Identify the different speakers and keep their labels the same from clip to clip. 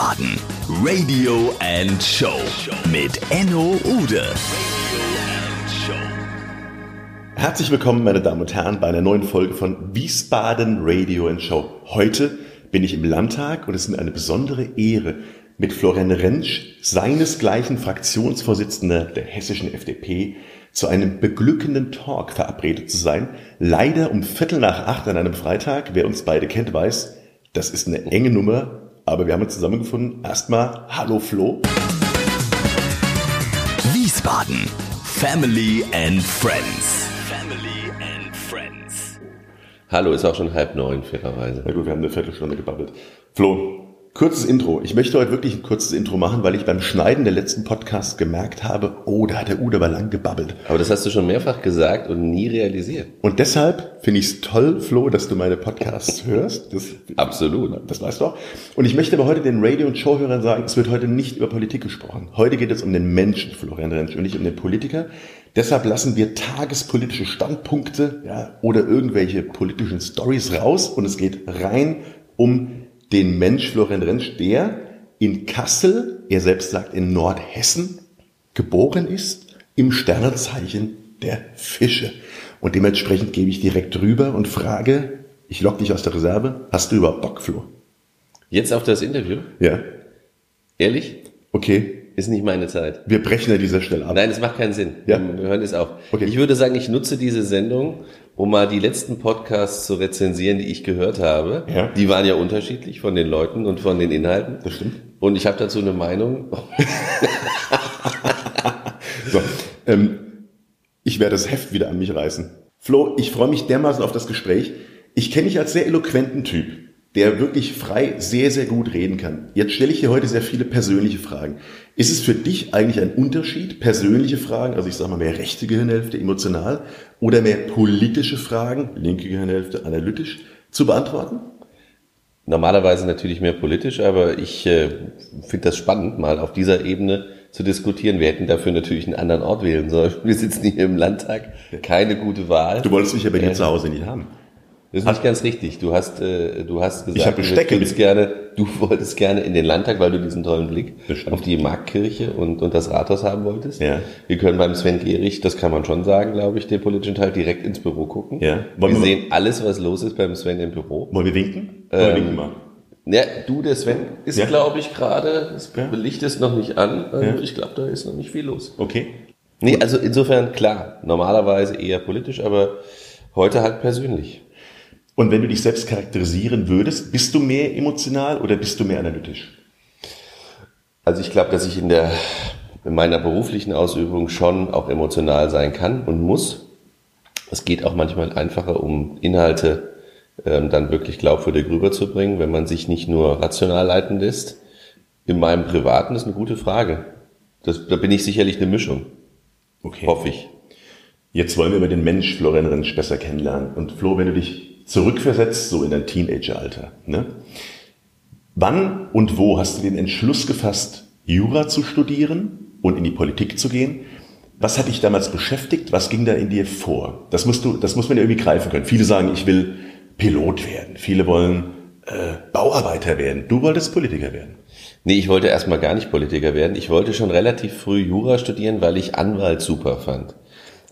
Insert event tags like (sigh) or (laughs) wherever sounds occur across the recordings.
Speaker 1: Wiesbaden. Radio and Show mit Enno Ude.
Speaker 2: Herzlich willkommen, meine Damen und Herren, bei einer neuen Folge von Wiesbaden Radio and Show. Heute bin ich im Landtag und es ist mir eine besondere Ehre, mit Florian Rentsch, seinesgleichen Fraktionsvorsitzender der hessischen FDP, zu einem beglückenden Talk verabredet zu sein. Leider um Viertel nach acht an einem Freitag. Wer uns beide kennt, weiß, das ist eine enge Nummer, aber wir haben uns zusammengefunden. Erstmal, hallo Flo.
Speaker 1: Wiesbaden. Family and Friends. Family and Friends.
Speaker 3: Hallo, ist auch schon halb neun, fairerweise.
Speaker 2: Na gut, wir haben eine Viertelstunde gebabbelt. Flo, Kurzes Intro. Ich möchte heute wirklich ein kurzes Intro machen, weil ich beim Schneiden der letzten Podcasts gemerkt habe, oh, da hat der Ude aber lang gebabbelt.
Speaker 3: Aber das hast du schon mehrfach gesagt und nie realisiert.
Speaker 2: Und deshalb finde ich es toll, Flo, dass du meine Podcasts (laughs) hörst. Das,
Speaker 3: Absolut.
Speaker 2: Das weißt du auch. Und ich möchte aber heute den Radio- und Showhörern sagen, es wird heute nicht über Politik gesprochen. Heute geht es um den Menschen, Florian Rentsch, und nicht um den Politiker. Deshalb lassen wir tagespolitische Standpunkte ja, oder irgendwelche politischen Stories raus und es geht rein um den Mensch Florian Rentsch, der in Kassel, er selbst sagt in Nordhessen, geboren ist, im Sternzeichen der Fische. Und dementsprechend gebe ich direkt rüber und frage, ich lock dich aus der Reserve, hast du überhaupt Bock, Flo?
Speaker 3: Jetzt auf das Interview?
Speaker 2: Ja.
Speaker 3: Ehrlich?
Speaker 2: Okay.
Speaker 3: Ist nicht meine Zeit.
Speaker 2: Wir brechen an dieser Stelle ab.
Speaker 3: Nein, es macht keinen Sinn.
Speaker 2: Ja.
Speaker 3: Wir hören es auf.
Speaker 2: Okay.
Speaker 3: Ich würde sagen, ich nutze diese Sendung, um mal die letzten Podcasts zu rezensieren, die ich gehört habe.
Speaker 2: Ja.
Speaker 3: Die waren ja unterschiedlich von den Leuten und von den Inhalten.
Speaker 2: Das stimmt.
Speaker 3: Und ich habe dazu eine Meinung. (laughs)
Speaker 2: So, ähm, ich werde das Heft wieder an mich reißen. Flo, ich freue mich dermaßen auf das Gespräch. Ich kenne dich als sehr eloquenten Typ, der wirklich frei sehr, sehr gut reden kann. Jetzt stelle ich dir heute sehr viele persönliche Fragen. Ist es für dich eigentlich ein Unterschied, persönliche Fragen, also ich sage mal mehr rechte Gehirnhälfte, emotional, oder mehr politische Fragen, linke Gehirnhälfte, analytisch, zu beantworten?
Speaker 3: Normalerweise natürlich mehr politisch, aber ich äh, finde das spannend, mal auf dieser Ebene zu diskutieren. Wir hätten dafür natürlich einen anderen Ort wählen sollen. Wir sitzen hier im Landtag, keine gute Wahl.
Speaker 2: Du wolltest mich ja bei dir
Speaker 3: Äh,
Speaker 2: zu Hause nicht haben.
Speaker 3: Das ist nicht ganz richtig. Du hast, äh, du hast gesagt,
Speaker 2: Ich hab
Speaker 3: du
Speaker 2: Bestecke mit.
Speaker 3: gerne, du (laughs) wolltest gerne in den Landtag, weil du diesen tollen Blick
Speaker 2: Das stimmt.
Speaker 3: auf die Marktkirche und, und das Rathaus haben wolltest.
Speaker 2: Ja.
Speaker 3: Wir können beim Sven Gehrig, das kann man schon sagen, glaube ich, den politischen Teil direkt ins Büro gucken.
Speaker 2: Ja. Wollen
Speaker 3: Wir
Speaker 2: wir-
Speaker 3: sehen alles, was los ist beim Sven im Büro.
Speaker 2: Wollen wir winken? Wollen wir
Speaker 3: Ähm,
Speaker 2: winken mal?
Speaker 3: Ja, du, der Sven ist,
Speaker 2: Ja.
Speaker 3: glaube ich, gerade, das
Speaker 2: Ja.
Speaker 3: Licht ist noch nicht an. Also
Speaker 2: Ja.
Speaker 3: Ich glaube, da ist noch nicht viel los.
Speaker 2: Okay.
Speaker 3: Nee, also insofern klar, normalerweise eher politisch, aber heute halt persönlich.
Speaker 2: Und wenn du dich selbst charakterisieren würdest, bist du mehr emotional oder bist du mehr analytisch?
Speaker 3: Also ich glaube, dass ich in der in meiner beruflichen Ausübung schon auch emotional sein kann und muss. Es geht auch manchmal einfacher, um Inhalte ähm, dann wirklich glaubwürdig rüberzubringen, wenn man sich nicht nur rational leiten lässt. In meinem Privaten ist eine gute Frage. Das, da bin ich sicherlich eine Mischung,
Speaker 2: Okay.
Speaker 3: hoffe ich.
Speaker 2: Jetzt wollen wir über den Mensch Florian Rentsch besser kennenlernen. Und Flo, wenn du dich zurückversetzt, so in dein Teenageralter, ne? Wann und wo hast du den Entschluss gefasst, Jura zu studieren und in die Politik zu gehen? Was hat dich damals beschäftigt? Was ging da in dir vor? Das musst du, das muss man ja irgendwie greifen können. Viele sagen, ich will Pilot werden. Viele wollen äh, Bauarbeiter werden. Du wolltest Politiker werden.
Speaker 3: Nee, ich wollte erstmal gar nicht Politiker werden. Ich wollte schon relativ früh Jura studieren, weil ich Anwalt super fand.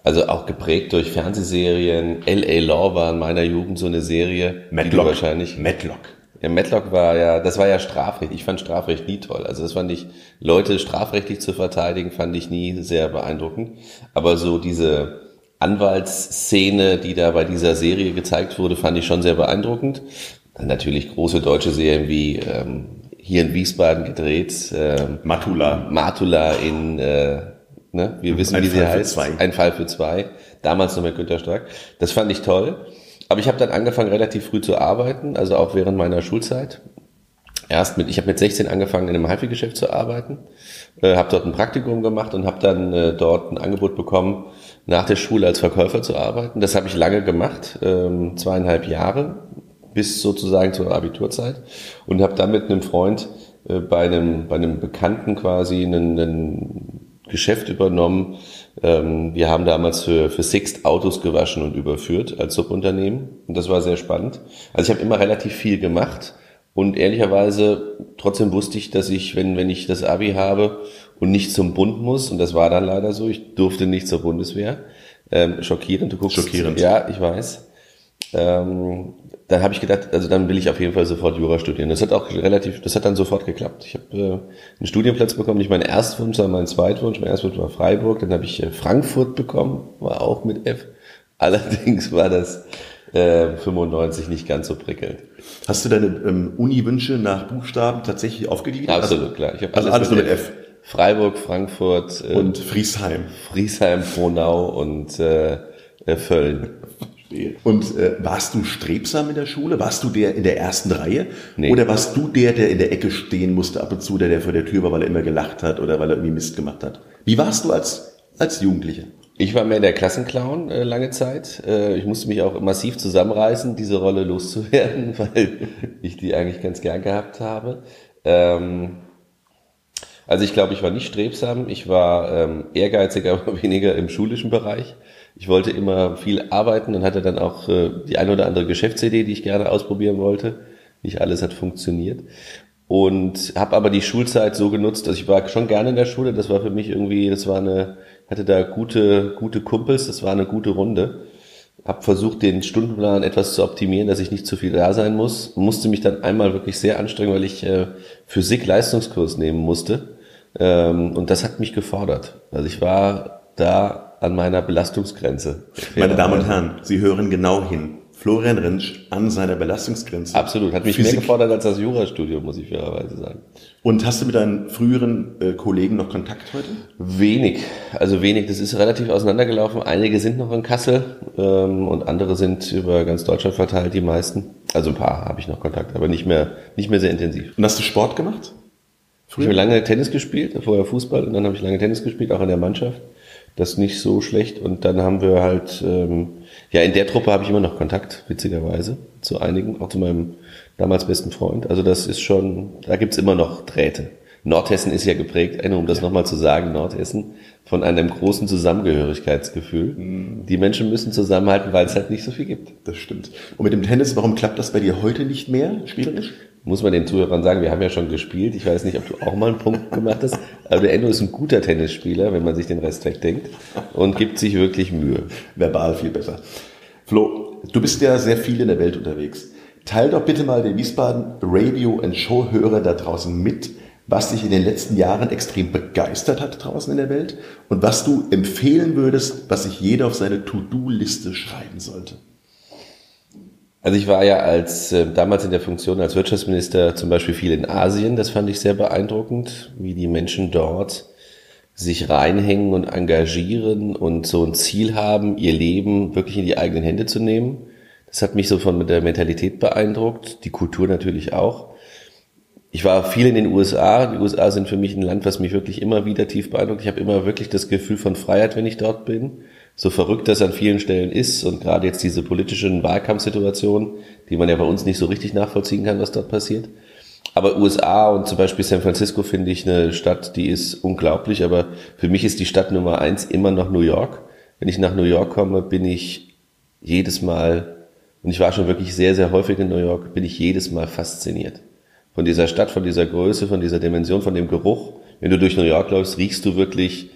Speaker 3: Also auch geprägt durch Fernsehserien. L.A. Law war in meiner Jugend so eine Serie,
Speaker 2: Matlock.
Speaker 3: wahrscheinlich...
Speaker 2: Matlock.
Speaker 3: Ja, Matlock war ja, das war ja Strafrecht. Ich fand Strafrecht nie toll. Also das fand ich, Leute strafrechtlich zu verteidigen, fand ich nie sehr beeindruckend. Aber so diese Anwaltsszene, die da bei dieser Serie gezeigt wurde, fand ich schon sehr beeindruckend. Dann natürlich große deutsche Serien wie ähm, hier in Wiesbaden gedreht, ähm,
Speaker 2: Matula.
Speaker 3: Matula in, äh, ne, wir wissen,
Speaker 2: Ein
Speaker 3: wie sie
Speaker 2: Fall für
Speaker 3: heißt.
Speaker 2: zwei.
Speaker 3: Ein Fall für zwei. Damals noch mit Günter Stark. Das fand ich toll. Aber ich habe dann angefangen, relativ früh zu arbeiten, also auch während meiner Schulzeit. Erst mit, ich habe mit 16 angefangen, in einem HiFi-Geschäft zu arbeiten, äh, habe dort ein Praktikum gemacht und habe dann äh, dort ein Angebot bekommen, nach der Schule als Verkäufer zu arbeiten. Das habe ich lange gemacht, ähm, zweieinhalb Jahre, bis sozusagen zur Abiturzeit und habe dann mit einem Freund äh, bei einem bei einem Bekannten quasi einen, einen Geschäft übernommen. Ähm, wir haben damals für, für Sixt Autos gewaschen und überführt als Subunternehmen. Und das war sehr spannend. Also ich habe immer relativ viel gemacht Und ehrlicherweise, trotzdem wusste ich, dass ich, wenn, wenn ich das Abi habe und nicht zum Bund muss, und das war dann leider so, ich durfte nicht zur Bundeswehr, ähm, schockierend, du guckst.
Speaker 2: Schockierend.
Speaker 3: Ja, ich weiß. Ähm, dann habe ich gedacht, also dann will ich auf jeden Fall sofort Jura studieren. Das hat auch relativ, das hat dann sofort geklappt. Ich habe äh, einen Studienplatz bekommen, nicht mein Erstwunsch, sondern mein Zweitwunsch. Mein Erstwunsch war Freiburg, dann habe ich äh, Frankfurt bekommen, war auch mit F. (laughs) Allerdings war das äh, 95 nicht ganz so prickelnd.
Speaker 2: Hast du deine ähm, Uni-Wünsche nach Buchstaben tatsächlich aufgegeben?
Speaker 3: Absolut, klar. Ich hab
Speaker 2: Also alles nur mit F.
Speaker 3: Freiburg, Frankfurt, äh,
Speaker 2: Und Friesheim.
Speaker 3: Friesheim, Frohnau und äh, äh, (laughs)
Speaker 2: Und äh, warst du strebsam in der Schule? Warst du der in der ersten Reihe?
Speaker 3: Nee.
Speaker 2: Oder warst du der, der in der Ecke stehen musste ab und zu, der, der vor der Tür war, weil er immer gelacht hat oder weil er irgendwie Mist gemacht hat? Wie warst du als, als Jugendlicher?
Speaker 3: Ich war mehr der Klassenclown äh, lange Zeit. Äh, ich musste mich auch massiv zusammenreißen, diese Rolle loszuwerden, (laughs) weil ich die eigentlich ganz gern gehabt habe. Ähm, also ich glaube, ich war nicht strebsam. Ich war ähm, ehrgeizig, (laughs) aber weniger im schulischen Bereich. Ich wollte immer viel arbeiten und hatte dann auch äh, die eine oder andere Geschäftsidee, die ich gerne ausprobieren wollte. Nicht alles hat funktioniert. Und habe aber die Schulzeit so genutzt, also ich war schon gerne in der Schule. Das war für mich irgendwie, das war eine, hatte da gute, gute Kumpels, das war eine gute Runde. Hab versucht, den Stundenplan etwas zu optimieren, dass ich nicht zu viel da sein muss. Musste mich dann einmal wirklich sehr anstrengen, weil ich äh, Physik Leistungskurs nehmen musste. Ähm, und das hat mich gefordert. Also ich war da an meiner Belastungsgrenze.
Speaker 2: Meine Damen und Herren, Sie hören genau hin. Florian Rentsch an seiner Belastungsgrenze.
Speaker 3: Absolut. Hat mich
Speaker 2: Physik.
Speaker 3: mehr gefordert als das Jurastudium, muss ich fairerweise sagen.
Speaker 2: Und hast du mit deinen früheren äh, Kollegen noch Kontakt heute?
Speaker 3: Wenig, also wenig. Das ist relativ auseinandergelaufen. Einige sind noch in Kassel ähm, und andere sind über ganz Deutschland verteilt, die meisten. Also ein paar habe ich noch Kontakt, aber nicht mehr, nicht mehr sehr intensiv.
Speaker 2: Und hast du Sport gemacht?
Speaker 3: Ich habe lange Tennis gespielt, vorher Fußball und dann habe ich lange Tennis gespielt, auch in der Mannschaft. Das ist nicht so schlecht. Und dann haben wir halt, ähm, ja, in der Truppe habe ich immer noch Kontakt, witzigerweise, zu einigen, auch zu meinem damals besten Freund. Also das ist schon, da gibt's immer noch Drähte. Nordhessen ist ja geprägt, um das nochmal zu sagen, Nordhessen von einem großen Zusammengehörigkeitsgefühl. Die Menschen müssen zusammenhalten, weil es halt nicht so viel gibt.
Speaker 2: Das stimmt. Und mit dem Tennis, warum klappt das bei dir heute nicht mehr, spielerisch?
Speaker 3: Muss man den Zuhörern sagen, wir haben ja schon gespielt. Ich weiß nicht, ob du auch mal einen Punkt gemacht hast, aber der Endo ist ein guter Tennisspieler, wenn man sich den Rest wegdenkt und gibt sich wirklich Mühe.
Speaker 2: Verbal viel besser. Flo, du bist ja sehr viel in der Welt unterwegs. Teil doch bitte mal den Wiesbaden Radio and Show Hörer da draußen mit, was dich in den letzten Jahren extrem begeistert hat draußen in der Welt und was du empfehlen würdest, was sich jeder auf seine To-Do-Liste schreiben sollte.
Speaker 3: Also ich war ja als äh, damals in der Funktion als Wirtschaftsminister zum Beispiel viel in Asien. Das fand ich sehr beeindruckend, wie die Menschen dort sich reinhängen und engagieren und so ein Ziel haben, ihr Leben wirklich in die eigenen Hände zu nehmen. Das hat mich so von der Mentalität beeindruckt, die Kultur natürlich auch. Ich war viel in den USA. Die USA sind für mich ein Land, was mich wirklich immer wieder tief beeindruckt. Ich habe immer wirklich das Gefühl von Freiheit, wenn ich dort bin. So verrückt das an vielen Stellen ist und gerade jetzt diese politischen Wahlkampfsituationen, die man ja bei uns nicht so richtig nachvollziehen kann, was dort passiert. Aber USA und zum Beispiel San Francisco finde ich eine Stadt, die ist unglaublich, aber für mich ist die Stadt Nummer eins immer noch New York. Wenn ich nach New York komme, bin ich jedes Mal, und ich war schon wirklich sehr, sehr häufig in New York, bin ich jedes Mal fasziniert. Von dieser Stadt, von dieser Größe, von dieser Dimension, von dem Geruch. Wenn du durch New York läufst, riechst du wirklich,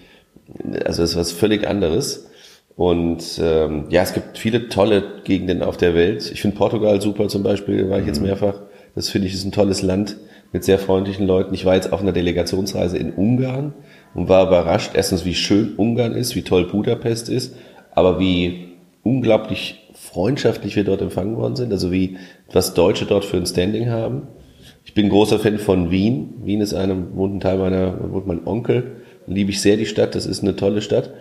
Speaker 3: also das ist was völlig anderes. Und ähm, ja, es gibt viele tolle Gegenden auf der Welt. Ich finde Portugal super zum Beispiel, war ich jetzt mehrfach. Das finde ich ist ein tolles Land mit sehr freundlichen Leuten. Ich war jetzt auf einer Delegationsreise in Ungarn und war überrascht, erstens, wie schön Ungarn ist, wie toll Budapest ist, aber wie unglaublich freundschaftlich wir dort empfangen worden sind, also wie was Deutsche dort für ein Standing haben. Ich bin großer Fan von Wien. Wien ist einem, wohnt ein Teil meiner, wohnt mein Onkel. Liebe ich sehr die Stadt, das ist eine tolle Stadt.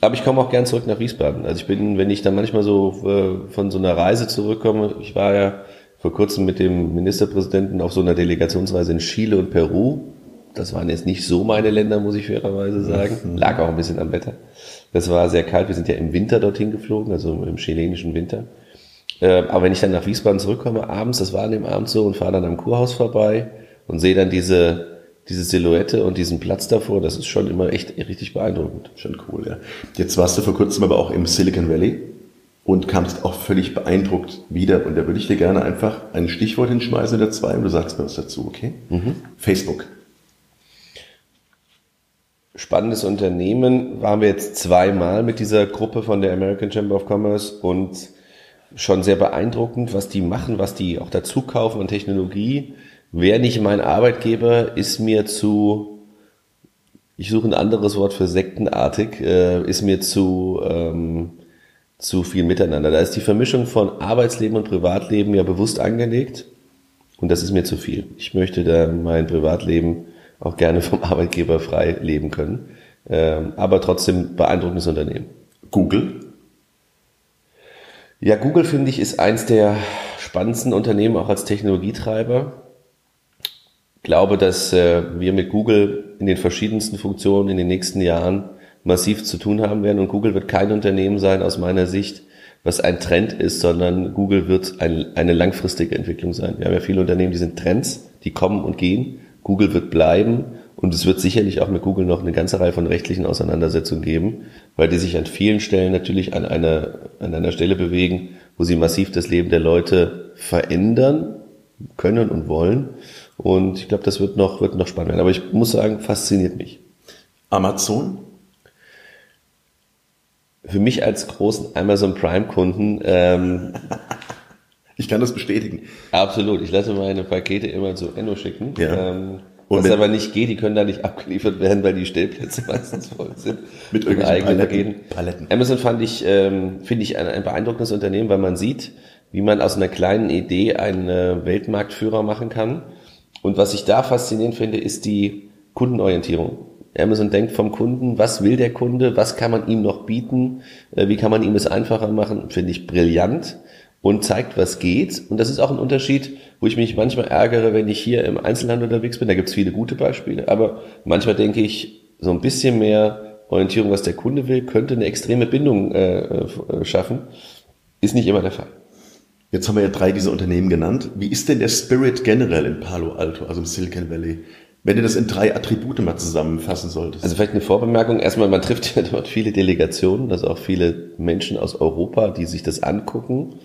Speaker 3: Aber ich komme auch gern zurück nach Wiesbaden. Also ich bin, wenn ich dann manchmal so äh, von so einer Reise zurückkomme, ich war ja vor kurzem mit dem Ministerpräsidenten auf so einer Delegationsreise in Chile und Peru. Das waren jetzt nicht so meine Länder, muss ich fairerweise sagen. Lag auch ein bisschen am Wetter. Das war sehr kalt. Wir sind ja im Winter dorthin geflogen, also im chilenischen Winter. Äh, Aber wenn ich dann nach Wiesbaden zurückkomme, abends, das war an dem Abend so, und fahre dann am Kurhaus vorbei und sehe dann diese, diese Silhouette und diesen Platz davor, das ist schon immer echt richtig beeindruckend.
Speaker 2: Schon cool, ja. Jetzt warst du vor kurzem aber auch im Silicon Valley. und kamst auch völlig beeindruckt wieder. Und da würde ich dir gerne einfach ein Stichwort hinschmeißen oder zwei und du sagst mir was dazu, okay? Mhm. Facebook.
Speaker 3: Spannendes Unternehmen waren wir jetzt zweimal mit dieser Gruppe von der American Chamber of Commerce und schon sehr beeindruckend, was die machen, was die auch dazu kaufen an Technologie. Wer nicht mein Arbeitgeber, ist mir zu, ich suche ein anderes Wort für sektenartig, äh, ist mir zu, ähm, zu viel miteinander. Da ist die Vermischung von Arbeitsleben und Privatleben ja bewusst angelegt und das ist mir zu viel. Ich möchte da mein Privatleben auch gerne vom Arbeitgeber frei leben können, ähm, aber trotzdem beeindruckendes Unternehmen.
Speaker 2: Google?
Speaker 3: Ja, Google finde ich ist eins der spannendsten Unternehmen auch als Technologietreiber. Ich glaube, dass äh, wir mit Google in den verschiedensten Funktionen in den nächsten Jahren massiv zu tun haben werden und Google wird kein Unternehmen sein aus meiner Sicht, was ein Trend ist, sondern Google wird ein, eine langfristige Entwicklung sein. Wir haben ja viele Unternehmen, die sind Trends, die kommen und gehen. Google wird bleiben und es wird sicherlich auch mit Google noch eine ganze Reihe von rechtlichen Auseinandersetzungen geben, weil die sich an vielen Stellen natürlich an einer, an einer Stelle bewegen, wo sie massiv das Leben der Leute verändern können und wollen. Und ich glaube, das wird noch, wird noch spannend werden. Aber ich muss sagen, fasziniert mich.
Speaker 2: Amazon?
Speaker 3: Für mich als großen Amazon Prime-Kunden ähm, (laughs)
Speaker 2: ich kann das bestätigen.
Speaker 3: Absolut. Ich lasse meine Pakete immer zu Enno schicken.
Speaker 2: Ja.
Speaker 3: Ähm, was aber nicht geht, die können da nicht (laughs) abgeliefert werden, weil die Stellplätze (laughs) meistens voll sind.
Speaker 2: Mit irgendwelchen Paletten, Paletten.
Speaker 3: Amazon fand ich, ähm, finde ich ein, ein beeindruckendes Unternehmen, weil man sieht, wie man aus einer kleinen Idee einen äh, Weltmarktführer machen kann. Und was ich da faszinierend finde, ist die Kundenorientierung. Amazon denkt vom Kunden, was will der Kunde, was kann man ihm noch bieten, äh, wie kann man ihm es einfacher machen, finde ich brillant und zeigt, was geht. Und das ist auch ein Unterschied, wo ich mich manchmal ärgere, wenn ich hier im Einzelhandel unterwegs bin. Da gibt es viele gute Beispiele, aber manchmal denke ich, so ein bisschen mehr Orientierung, was der Kunde will, könnte eine extreme Bindung äh, äh, schaffen. Ist nicht immer der Fall.
Speaker 2: Jetzt haben wir ja drei dieser Unternehmen genannt. Wie ist denn der Spirit generell in Palo Alto, also im Silicon Valley? Wenn du das in drei Attribute mal zusammenfassen solltest.
Speaker 3: Also vielleicht eine Vorbemerkung. Erstmal, man trifft ja (laughs) dort viele Delegationen, also auch viele Menschen aus Europa, die sich das angucken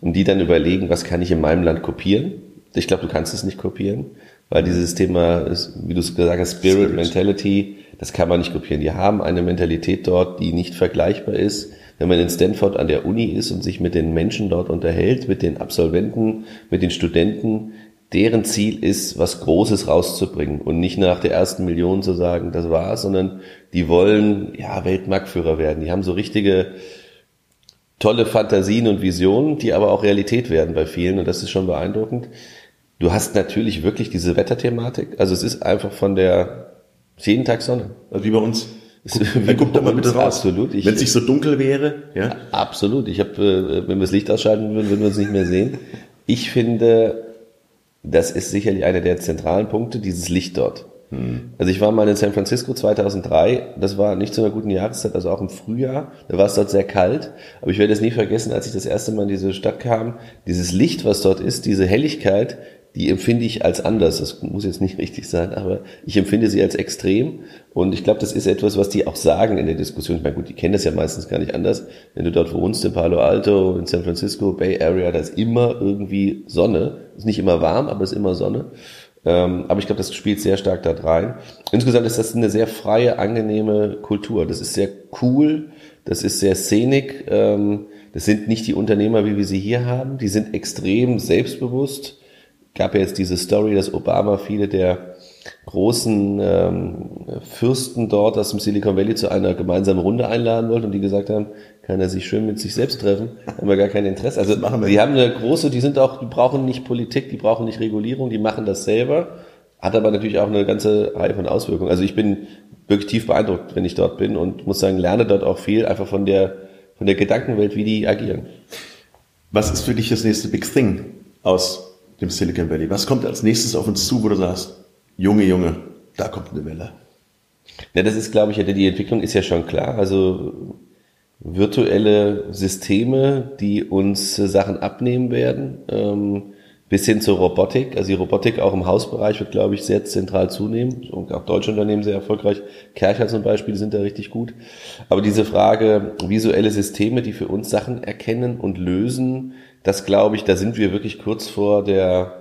Speaker 3: und die dann überlegen, was kann ich in meinem Land kopieren. Ich glaube, du kannst es nicht kopieren, weil dieses Thema, ist, wie du es gesagt hast, Spirit, Spirit, Mentality, das kann man nicht kopieren. Die haben eine Mentalität dort, die nicht vergleichbar ist. Wenn man in Stanford an der Uni ist und sich mit den Menschen dort unterhält, mit den Absolventen, mit den Studenten, deren Ziel ist, was Großes rauszubringen und nicht nach der ersten Million zu sagen, das war's, sondern die wollen ja Weltmarktführer werden. Die haben so richtige tolle Fantasien und Visionen, die aber auch Realität werden bei vielen und das ist schon beeindruckend. Du hast natürlich wirklich diese Wetterthematik. Also es ist einfach von der jeden Tag Sonne.
Speaker 2: Also wie bei uns.
Speaker 3: Guck, guck da mal bitte raus. Absolut.
Speaker 2: Wenn es nicht so dunkel wäre, ja.
Speaker 3: Absolut. Ich habe, äh, wenn wir das Licht ausschalten würden, würden wir uns nicht mehr sehen. Ich finde, das ist sicherlich einer der zentralen Punkte, dieses Licht dort. Hm. Also ich war mal in San Francisco 2003, das war nicht zu einer guten Jahreszeit, also auch im Frühjahr, da war es dort sehr kalt, aber ich werde es nie vergessen, als ich das erste Mal in diese Stadt kam, dieses Licht, was dort ist, diese Helligkeit, die empfinde ich als anders. Das muss jetzt nicht richtig sein, aber ich empfinde sie als extrem. Und ich glaube, das ist etwas, was die auch sagen in der Diskussion. Ich meine, gut, die kennen das ja meistens gar nicht anders. Wenn du dort wohnst, in Palo Alto, in San Francisco, Bay Area, da ist immer irgendwie Sonne. Ist nicht immer warm, aber ist immer Sonne. Ähm, aber ich glaube, das spielt sehr stark da rein. Insgesamt ist das eine sehr freie, angenehme Kultur. Das ist sehr cool, das ist sehr szenig. Ähm, das sind nicht die Unternehmer, wie wir sie hier haben. Die sind extrem selbstbewusst. Gab ja jetzt diese Story, dass Obama viele der großen ähm, Fürsten dort aus dem Silicon Valley zu einer gemeinsamen Runde einladen wollte und die gesagt haben, kann er sich schön mit sich selbst treffen, haben wir gar kein Interesse. Also machen wir die haben eine große, die sind auch, die brauchen nicht Politik, die brauchen nicht Regulierung, die machen das selber, hat aber natürlich auch eine ganze Reihe von Auswirkungen. Also ich bin wirklich tief beeindruckt, wenn ich dort bin und muss sagen, lerne dort auch viel, einfach von der, von der Gedankenwelt, wie die agieren.
Speaker 2: Was ist für dich das nächste Big Thing aus dem Silicon Valley? Was kommt als nächstes auf uns zu, wo du sagst, Junge, Junge, da kommt eine Welle?
Speaker 3: Ja, das ist, glaube ich, die Entwicklung ist ja schon klar. Also virtuelle Systeme, die uns Sachen abnehmen werden. Ähm, bis hin zur Robotik. Also die Robotik auch im Hausbereich wird, glaube ich, sehr zentral zunehmen. Und auch deutsche Unternehmen sehr erfolgreich. Kercher zum Beispiel sind da richtig gut. Aber diese Frage, visuelle Systeme, die für uns Sachen erkennen und lösen, das glaube ich, da sind wir wirklich kurz vor der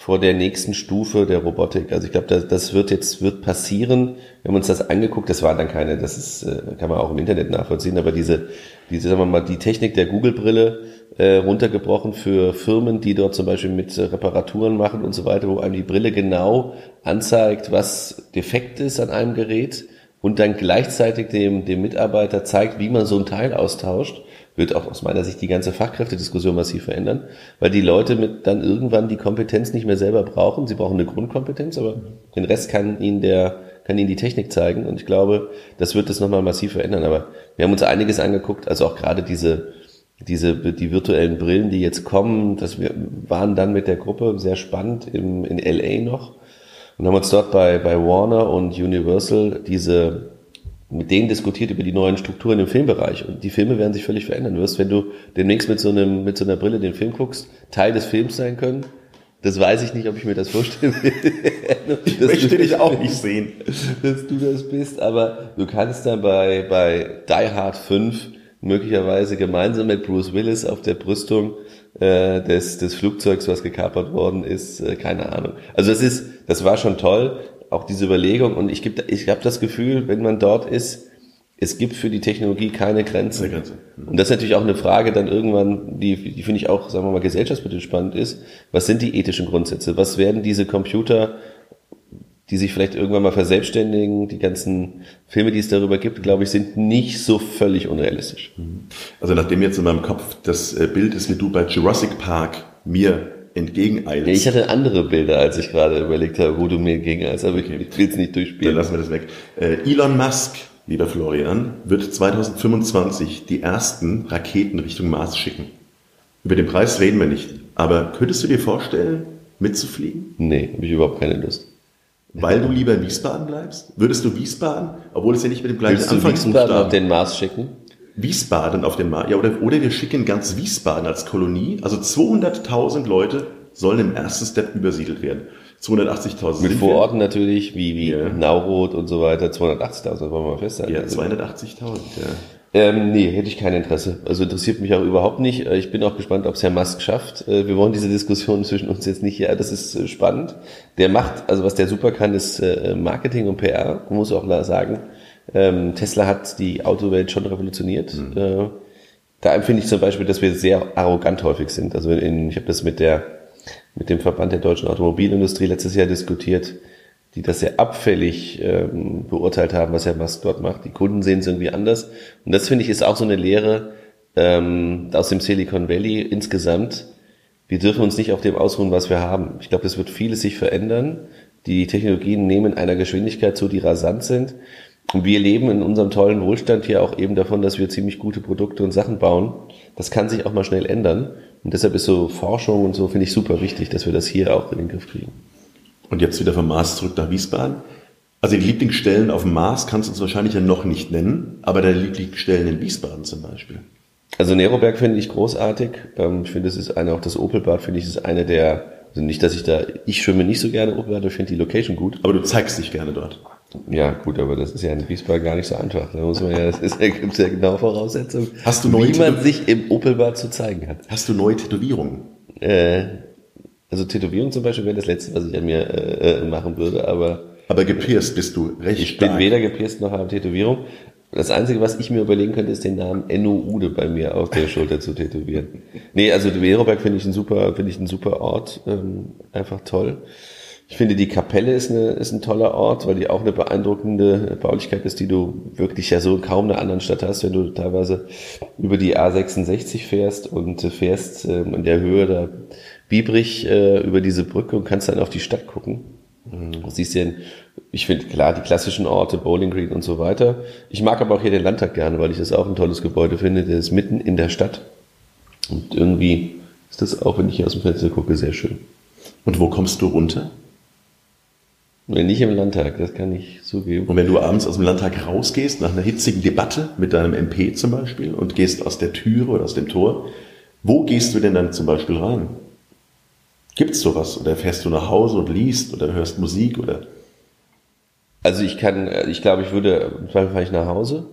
Speaker 3: vor der nächsten Stufe der Robotik. Also ich glaube, das, das wird jetzt wird passieren. Wir haben uns das angeguckt. Das waren dann keine, das ist, äh, kann man auch im Internet nachvollziehen. Aber diese, diese, sagen wir mal, die Technik der Google-Brille äh, runtergebrochen für Firmen, die dort zum Beispiel mit äh, Reparaturen machen und so weiter, wo einem die Brille genau anzeigt, was defekt ist an einem Gerät und dann gleichzeitig dem, dem Mitarbeiter zeigt, wie man so ein Teil austauscht wird auch aus meiner Sicht die ganze Fachkräftediskussion massiv verändern, weil die Leute mit dann irgendwann die Kompetenz nicht mehr selber brauchen. Sie brauchen eine Grundkompetenz, aber den Rest kann ihnen der, kann ihnen die Technik zeigen. Und ich glaube, das wird das nochmal massiv verändern. Aber wir haben uns einiges angeguckt, also auch gerade diese, diese, die virtuellen Brillen, die jetzt kommen, das wir waren dann mit der Gruppe sehr spannend im, in LA noch und haben uns dort bei, bei Warner und Universal diese mit denen diskutiert über die neuen Strukturen im Filmbereich. Und die Filme werden sich völlig verändern. Du wirst, wenn du demnächst mit so, einem, mit so einer Brille den Film guckst, Teil des Films sein können. Das weiß ich nicht, ob ich mir das vorstellen will. (laughs)
Speaker 2: ich möchte dich auch nicht sehen.
Speaker 3: Dass du das bist, aber du kannst dann bei, bei Die Hard 5 möglicherweise gemeinsam mit Bruce Willis auf der Brüstung äh, des, des Flugzeugs, was gekapert worden ist, äh, keine Ahnung. Also das ist, das war schon toll auch diese Überlegung und ich, ich habe das Gefühl, wenn man dort ist, es gibt für die Technologie keine Grenzen. Keine Grenze. Und das ist natürlich auch eine Frage dann irgendwann, die, die finde ich auch, sagen wir mal, gesellschaftspolitisch spannend ist. Was sind die ethischen Grundsätze? Was werden diese Computer, die sich vielleicht irgendwann mal verselbstständigen, die ganzen Filme, die es darüber gibt, glaube ich, sind nicht so völlig unrealistisch.
Speaker 2: Also nachdem jetzt in meinem Kopf das äh, Bild ist, wie du bei Jurassic Park mir entgegeneilst.
Speaker 3: Ich hatte andere Bilder, als ich gerade überlegt habe, wo du mir entgegeneilst, aber okay. ich will es nicht durchspielen.
Speaker 2: Dann lassen wir das weg. Äh, Elon Musk, lieber Florian, wird 2025 die ersten Raketen Richtung Mars schicken. Über den Preis reden wir nicht. Aber könntest du dir vorstellen, mitzufliegen?
Speaker 3: Nee, habe ich überhaupt keine Lust.
Speaker 2: Weil du lieber in Wiesbaden bleibst? Würdest du Wiesbaden, obwohl es ja nicht mit dem gleichen
Speaker 3: Würdest du Wiesbaden auf den Mars schicken?
Speaker 2: Wiesbaden auf den Mars. Ja, oder, oder wir schicken ganz Wiesbaden als Kolonie. Also 200.000 Leute sollen im ersten Step übersiedelt werden. 280.000
Speaker 3: Mit Vororten natürlich, wie, wie ja. Nauroth und so weiter. 280.000, das wollen wir mal festhalten.
Speaker 2: Ja, 280.000, ja.
Speaker 3: Ähm, nee, hätte ich kein Interesse. Also interessiert mich auch überhaupt nicht. Äh, ich bin auch gespannt, ob es Herr Musk schafft. Äh, wir wollen diese Diskussion (laughs) zwischen uns jetzt nicht hier. Das ist äh, spannend. Der macht, also was der super kann, ist Marketing und PR. Muss auch sagen, ähm, Tesla hat die Autowelt schon revolutioniert. Mhm. Äh, da empfinde ich zum Beispiel, dass wir sehr arrogant häufig sind. Also in, ich habe das mit der mit dem Verband der deutschen Automobilindustrie letztes Jahr diskutiert, die das sehr abfällig ähm, beurteilt haben, was Herr Musk dort macht. Die Kunden sehen es irgendwie anders. Und das finde ich ist auch so eine Lehre ähm, aus dem Silicon Valley insgesamt. Wir dürfen uns nicht auf dem ausruhen, was wir haben. Ich glaube, es wird vieles sich verändern. Die Technologien nehmen einer Geschwindigkeit zu, die rasant sind. Und wir leben in unserem tollen Wohlstand hier auch eben davon, dass wir ziemlich gute Produkte und Sachen bauen. Das kann sich auch mal schnell ändern. Und deshalb ist so Forschung und so, finde ich super wichtig, dass wir das hier auch in den Griff kriegen.
Speaker 2: Und jetzt wieder vom Mars zurück nach Wiesbaden. Also die Lieblingsstellen auf dem Mars kannst du uns wahrscheinlich ja noch nicht nennen, aber deine Lieblingsstellen in Wiesbaden zum Beispiel.
Speaker 3: Also Neroberg finde ich großartig. Ähm, ich finde, es ist eine, auch das Opelbad finde ich, ist eine der, also nicht, dass ich da, ich schwimme nicht so gerne Opelbad, ich finde die Location gut.
Speaker 2: Aber du zeigst dich gerne dort.
Speaker 3: Ja, gut, aber das ist ja in Wiesbaden gar nicht so einfach. Da muss man ja, das ist, da gibt es ja genau Voraussetzungen,
Speaker 2: Hast du wie
Speaker 3: man sich im Opelbad zu zeigen hat.
Speaker 2: Hast du neue Tätowierungen?
Speaker 3: Äh, also Tätowierung zum Beispiel wäre das Letzte, was ich an mir äh, äh machen würde, aber...
Speaker 2: Aber gepierst bist du recht
Speaker 3: Ich stark. bin weder gepierst noch habe Tätowierung. Das Einzige, was ich mir überlegen könnte, ist den Namen Enno Ude bei mir auf der Schulter zu tätowieren. Nee, also Weroberg finde ich ein super, finde ich ein super Ort, ähm, einfach toll. Ich finde, die Kapelle ist, eine, ist ein toller Ort, weil die auch eine beeindruckende Baulichkeit ist, die du wirklich ja so in kaum einer anderen Stadt hast, wenn du teilweise über die A66 fährst und fährst ähm, in der Höhe da Biebrich äh, über diese Brücke und kannst dann auf die Stadt gucken. Mhm. Du siehst ja, ich finde klar die klassischen Orte, Bowling Green und so weiter. Ich mag aber auch hier den Landtag gerne, weil ich das auch ein tolles Gebäude finde. Der ist mitten in der Stadt. Und irgendwie ist das auch, wenn ich hier aus dem Fenster gucke, sehr schön.
Speaker 2: Und wo kommst du runter?
Speaker 3: Nicht im Landtag, das kann ich zugeben.
Speaker 2: Und wenn du abends aus dem Landtag rausgehst, nach einer hitzigen Debatte mit deinem MP zum Beispiel und gehst aus der Türe oder aus dem Tor, wo gehst du denn dann zum Beispiel rein? Gibt's sowas? Oder fährst du nach Hause und liest oder hörst Musik oder?
Speaker 3: Also ich kann, ich glaube, ich würde, Zweifel fahre ich nach Hause,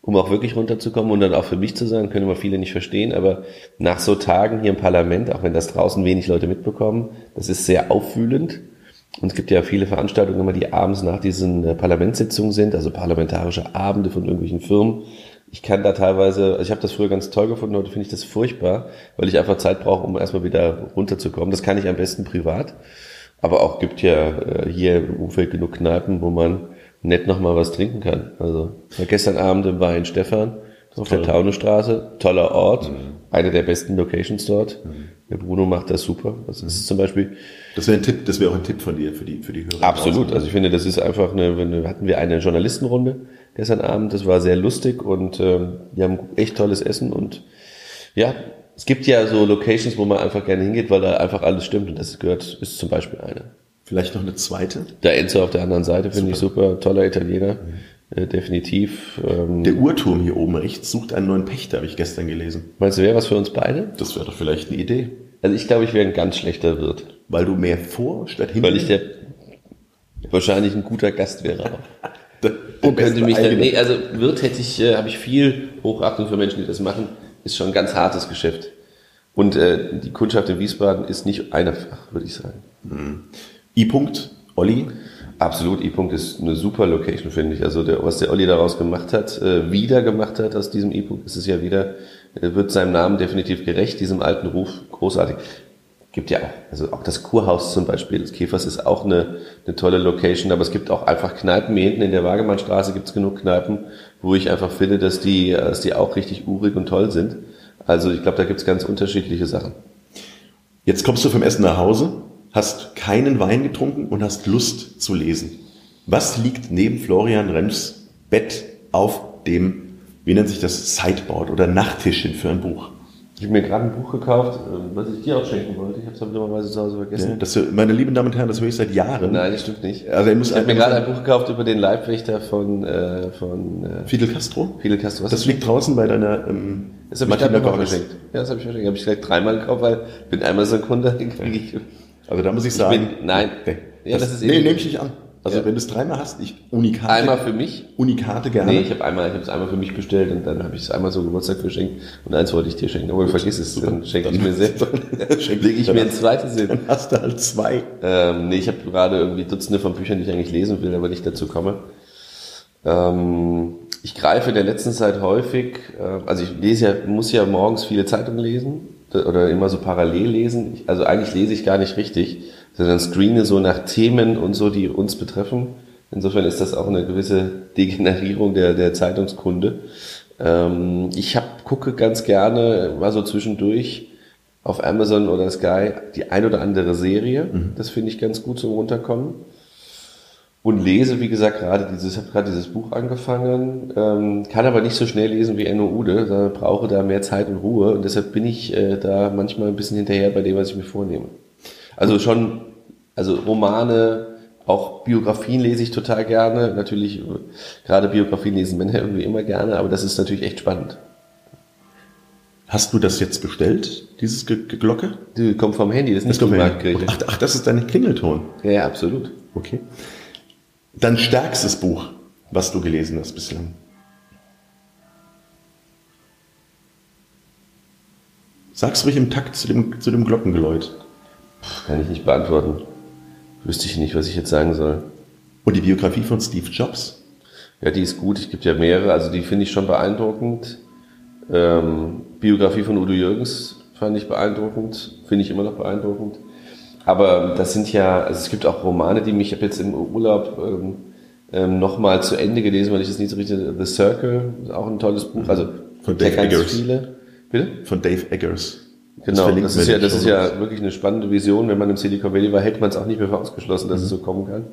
Speaker 3: um auch wirklich runterzukommen und dann auch für mich zu sein, können immer viele nicht verstehen, aber nach so Tagen hier im Parlament, auch wenn das draußen wenig Leute mitbekommen, das ist sehr aufwühlend. Und es gibt ja viele Veranstaltungen immer, die abends nach diesen äh, Parlamentssitzungen sind, also parlamentarische Abende von irgendwelchen Firmen. Ich kann da teilweise, also ich habe das früher ganz toll gefunden, heute finde ich das furchtbar, weil ich einfach Zeit brauche, um erstmal wieder runterzukommen. Das kann ich am besten privat. Aber auch gibt ja äh, hier im Umfeld genug Kneipen, wo man nett nochmal was trinken kann. Also gestern Abend im Wein Stefan auf der Taunestraße, toller Ort, mhm. eine der besten Locations dort. Mhm. Der Bruno macht das super. Das ist zum Beispiel.
Speaker 2: Das wäre ein Tipp, das wäre auch ein Tipp von dir für die, für die Hörer.
Speaker 3: Absolut. Also ich finde, das ist einfach eine, hatten wir eine Journalistenrunde gestern Abend. Das war sehr lustig und ähm, wir haben echt tolles Essen und ja, es gibt ja so Locations, wo man einfach gerne hingeht, weil da einfach alles stimmt und das gehört, ist zum Beispiel eine.
Speaker 2: Vielleicht noch eine zweite?
Speaker 3: Der Enzo auf der anderen Seite finde ich super, toller Italiener, mhm. Äh, definitiv.
Speaker 2: Ähm, der Uhrturm hier oben rechts sucht einen neuen Pächter, habe ich gestern gelesen.
Speaker 3: Meinst du, wäre was für uns beide?
Speaker 2: Das wäre doch vielleicht eine Idee.
Speaker 3: Also ich glaube, ich wäre ein ganz schlechter Wirt.
Speaker 2: Weil du mehr vor statt hinten?
Speaker 3: Weil ich der wahrscheinlich ein guter Gast wäre. (laughs) der, der Und könnte mich dann, nee, also Wirt hätte ich, äh, habe ich viel Hochachtung für Menschen, die das machen ist schon ein ganz hartes Geschäft. Und äh, die Kundschaft in Wiesbaden ist nicht einfach, würde ich sagen.
Speaker 2: Mhm. I-Punkt, Olli?
Speaker 3: Absolut, I-Punkt ist eine super Location, finde ich. Also der, was der Olli daraus gemacht hat, äh, wieder gemacht hat aus diesem I-Punkt, ist es ja wieder, äh, wird seinem Namen definitiv gerecht, diesem alten Ruf, großartig. Gibt ja auch, also auch das Kurhaus zum Beispiel des Käfers ist auch eine, eine tolle Location, aber es gibt auch einfach Kneipen, hier hinten in der Wagemannstraße gibt es genug Kneipen, wo ich einfach finde, dass die, dass die auch richtig urig und toll sind. Also ich glaube, da gibt es ganz unterschiedliche Sachen.
Speaker 2: Jetzt kommst du vom Essen nach Hause, hast keinen Wein getrunken und hast Lust zu lesen. Was liegt neben Florian Rems Bett auf dem, wie nennt sich das, Sideboard oder Nachttischchen für ein Buch?
Speaker 3: Ich habe mir gerade ein Buch gekauft, ähm, was ich dir auch schenken wollte. Ich habe es aber dummerweise zu Hause vergessen. Ja,
Speaker 2: das, meine lieben Damen und Herren, das höre ich seit Jahren.
Speaker 3: Nein, das stimmt nicht. Also ich, habe mir gerade ein Buch gekauft über den Leibwächter von, äh, von
Speaker 2: äh, Fidel Castro.
Speaker 3: Fidel Castro.
Speaker 2: Was das liegt draußen bei deiner
Speaker 3: ähm, Das habe ich gerade geschenkt. Ja, das habe ich verschenkt. Habe ich gleich dreimal gekauft, weil ich bin einmal so ein Kunde, den (laughs) kriege ich.
Speaker 2: Also da muss ich sagen. Ich
Speaker 3: bin, nein.
Speaker 2: Nee, ja, das, das ist nee, nehme ich nicht an. Also ja. wenn du es dreimal hast, ich
Speaker 3: Unikate. Einmal für mich?
Speaker 2: Unikate gerne.
Speaker 3: Nee, ich habe einmal, ich habe es einmal für mich bestellt und dann habe ich es einmal so Geburtstag geschenkt und eins wollte ich dir schenken. Aber vergiss es, dann schenke ich mir (laughs) selber. Lege ich mir ein zweites hin.
Speaker 2: Dann hast du halt zwei.
Speaker 3: Ähm, nee, ich habe gerade irgendwie Dutzende von Büchern, die ich eigentlich lesen will, aber nicht dazu komme. Ähm, ich greife in der letzten Zeit häufig, äh, also ich lese ja, muss ja morgens viele Zeitungen lesen oder immer so parallel lesen. Also eigentlich lese ich gar nicht richtig sondern screene so nach Themen und so, die uns betreffen. Insofern ist das auch eine gewisse Degenerierung der, der Zeitungskunde. Ähm, ich hab, gucke ganz gerne mal so zwischendurch auf Amazon oder Sky die ein oder andere Serie. Mhm. Das finde ich ganz gut zum Runterkommen. Und lese, wie gesagt, gerade dieses, habe gerade dieses Buch angefangen, ähm, kann aber nicht so schnell lesen wie Enno Ude, sondern brauche da mehr Zeit und Ruhe. Und deshalb bin ich äh, da manchmal ein bisschen hinterher bei dem, was ich mir vornehme. Also schon, also Romane, auch Biografien lese ich total gerne. Natürlich, gerade Biografien lesen Männer irgendwie immer gerne, aber das ist natürlich echt spannend.
Speaker 2: Hast du das jetzt bestellt, dieses Glocke?
Speaker 3: Die kommt vom Handy,
Speaker 2: das ist das nicht ach, ach, das ist dein Klingelton.
Speaker 3: Ja, ja, absolut.
Speaker 2: Okay. Dein stärkstes Buch, was du gelesen hast bislang? Sag's ruhig im Takt zu dem, zu dem Glockengeläut.
Speaker 3: Kann ich nicht beantworten. Wüsste ich nicht, was ich jetzt sagen soll.
Speaker 2: Und die Biografie von Steve Jobs?
Speaker 3: Ja, die ist gut. Es gibt ja mehrere. Also die finde ich schon beeindruckend. Ähm, Biografie von Udo Jürgens fand ich beeindruckend. Finde ich immer noch beeindruckend. Aber das sind ja, also es gibt auch Romane, die mich, ich habe jetzt im Urlaub ähm, ähm, nochmal zu Ende gelesen, weil ich das nicht so richtig, The Circle, auch ein tolles Buch. Also
Speaker 2: von Dave Eggers.
Speaker 3: Viele. Bitte?
Speaker 2: Von Dave Eggers.
Speaker 3: Genau, das, das ist ja, das ist ja wirklich eine spannende Vision. Wenn man im Silicon Valley war, hätte man es auch nicht mehr für ausgeschlossen, dass mhm. es so kommen kann.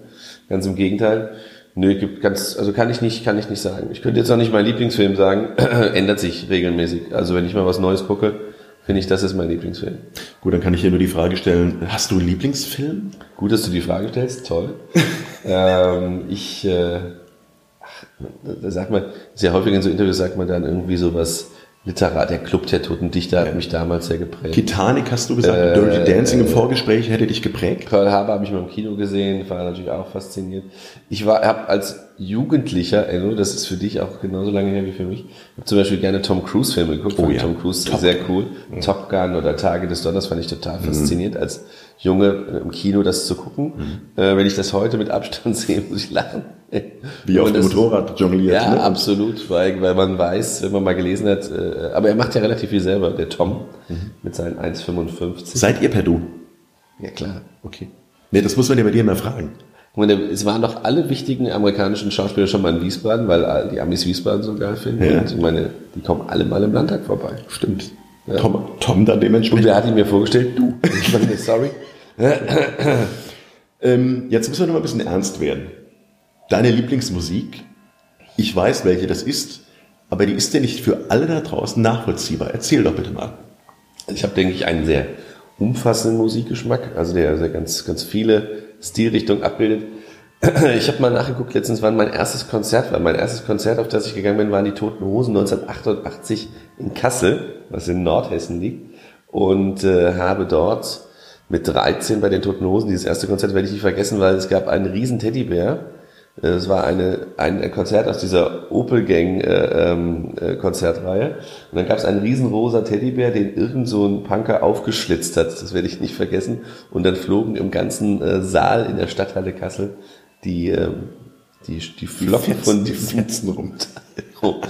Speaker 3: Ganz im Gegenteil. Nö, gibt ganz, also kann ich nicht, kann ich nicht sagen. Ich könnte jetzt auch nicht meinen Lieblingsfilm sagen, (clears throat) ändert sich regelmäßig. Also wenn ich mal was Neues gucke, finde ich, das ist mein Lieblingsfilm.
Speaker 2: Gut, dann kann ich hier nur die Frage stellen, hast du einen Lieblingsfilm?
Speaker 3: Gut, dass du die Frage stellst, toll. (laughs) ähm, ich, äh, ach, da sagt man, sehr häufig in so Interviews sagt man dann irgendwie so was, Literat, der Club der Toten Dichter hat mich damals sehr geprägt.
Speaker 2: Titanic hast du gesagt, äh, Dirty Dancing im Vorgespräch hätte dich geprägt.
Speaker 3: Pearl Harbor habe ich mal im Kino gesehen, war natürlich auch fasziniert. Ich war, habe als Jugendlicher, Enno, das ist für dich auch genauso lange her wie für mich, habe zum Beispiel gerne Tom Cruise Filme geguckt, oh, ja. Tom Cruise Top. sehr cool. Mhm. Top Gun oder Tage des Donners fand ich total mhm. faszinierend, als Junge im Kino das zu gucken. Mhm. Äh, wenn ich das heute mit Abstand (laughs) sehe, muss ich lachen.
Speaker 2: Wie auf dem Motorrad jongliert.
Speaker 3: Ja, ne? absolut, weil, weil man weiß, wenn man mal gelesen hat, äh, aber er macht ja relativ viel selber, der Tom, mhm. mit seinen 1,55.
Speaker 2: Seid ihr per Du?
Speaker 3: Ja, klar.
Speaker 2: Okay. Nee, das muss man ja bei dir mal fragen.
Speaker 3: Meine, es waren doch alle wichtigen amerikanischen Schauspieler schon mal in Wiesbaden, weil die Amis Wiesbaden so geil finden. Ja. Und ich meine, die kommen alle mal im Landtag vorbei.
Speaker 2: Stimmt. Ja. Tom, Tom dann dementsprechend.
Speaker 3: Und wer hat ihn mir vorgestellt? Du. Sorry. (laughs)
Speaker 2: ähm, jetzt müssen wir noch mal ein bisschen ernst werden. Deine Lieblingsmusik, ich weiß, welche das ist, aber die ist ja nicht für alle da draußen nachvollziehbar. Erzähl doch bitte mal.
Speaker 3: Ich habe, denke ich, einen sehr umfassenden Musikgeschmack, also der, der ganz, ganz viele Stilrichtungen abbildet. (clears throat) Ich habe mal nachgeguckt letztens, wann mein erstes Konzert war. Mein erstes Konzert, auf das ich gegangen bin, waren die Toten Hosen 1988 in Kassel, was in Nordhessen liegt. Und äh, habe dort mit 13 bei den Toten Hosen, dieses erste Konzert werde ich nicht vergessen, weil es gab einen riesen Teddybär. Es war eine, ein Konzert aus dieser Opel Gang äh, ähm, äh, Konzertreihe. Und dann gab es einen riesen rosa Teddybär, den irgend so ein Punker aufgeschlitzt hat. Das werde ich nicht vergessen. Und dann flogen im ganzen äh, Saal in der Stadthalle Kassel die, äh, die, die Flocken von
Speaker 2: die Fetzen runter. (laughs)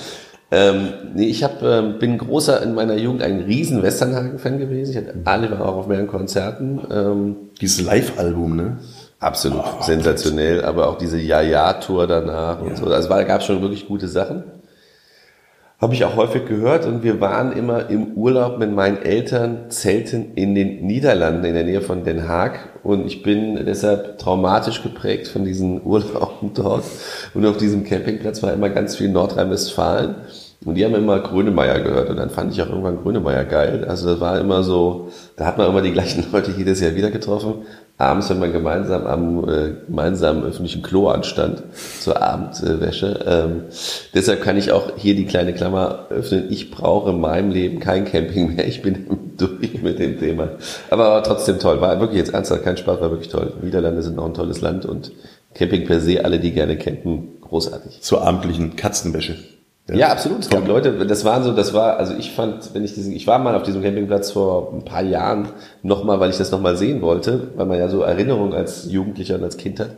Speaker 3: Ähm, nee, ich hab, ähm, bin großer in meiner Jugend ein riesen Westernhagen-Fan gewesen. Ich hatte alle war auch auf mehreren Konzerten.
Speaker 2: Ähm, Dieses Live-Album, ne?
Speaker 3: Absolut, oh, sensationell, aber auch diese Ja-Ja-Tour danach ja. und so. Also da gab es schon wirklich gute Sachen. Habe ich auch häufig gehört und wir waren immer im Urlaub mit meinen Eltern zelten in den Niederlanden in der Nähe von Den Haag und ich bin deshalb traumatisch geprägt von diesen (laughs) Urlauben dort und auf diesem Campingplatz war immer ganz viel Nordrhein-Westfalen und die haben immer Grönemeyer gehört und dann fand ich auch irgendwann Grönemeyer geil. Also das war immer so, da hat man immer die gleichen (laughs) Leute jedes Jahr wieder getroffen. Abends, wenn man gemeinsam am äh, gemeinsamen öffentlichen Klo anstand zur Abendwäsche. Ähm, deshalb kann ich auch hier die kleine Klammer öffnen. Ich brauche in meinem Leben kein Camping mehr. Ich bin (laughs) durch mit dem Thema. Aber war trotzdem toll. War wirklich jetzt ernsthaft kein Spaß, war wirklich toll. Niederlande sind auch ein tolles Land und Camping per se, alle, die gerne campen, großartig.
Speaker 2: Zur abendlichen Katzenwäsche.
Speaker 3: Ja, ja absolut. Es gab Leute, das waren so, das war, also ich fand, wenn ich diesen, ich war mal auf diesem Campingplatz vor ein paar Jahren nochmal, weil ich das nochmal sehen wollte, weil man ja so Erinnerungen als Jugendlicher und als Kind hat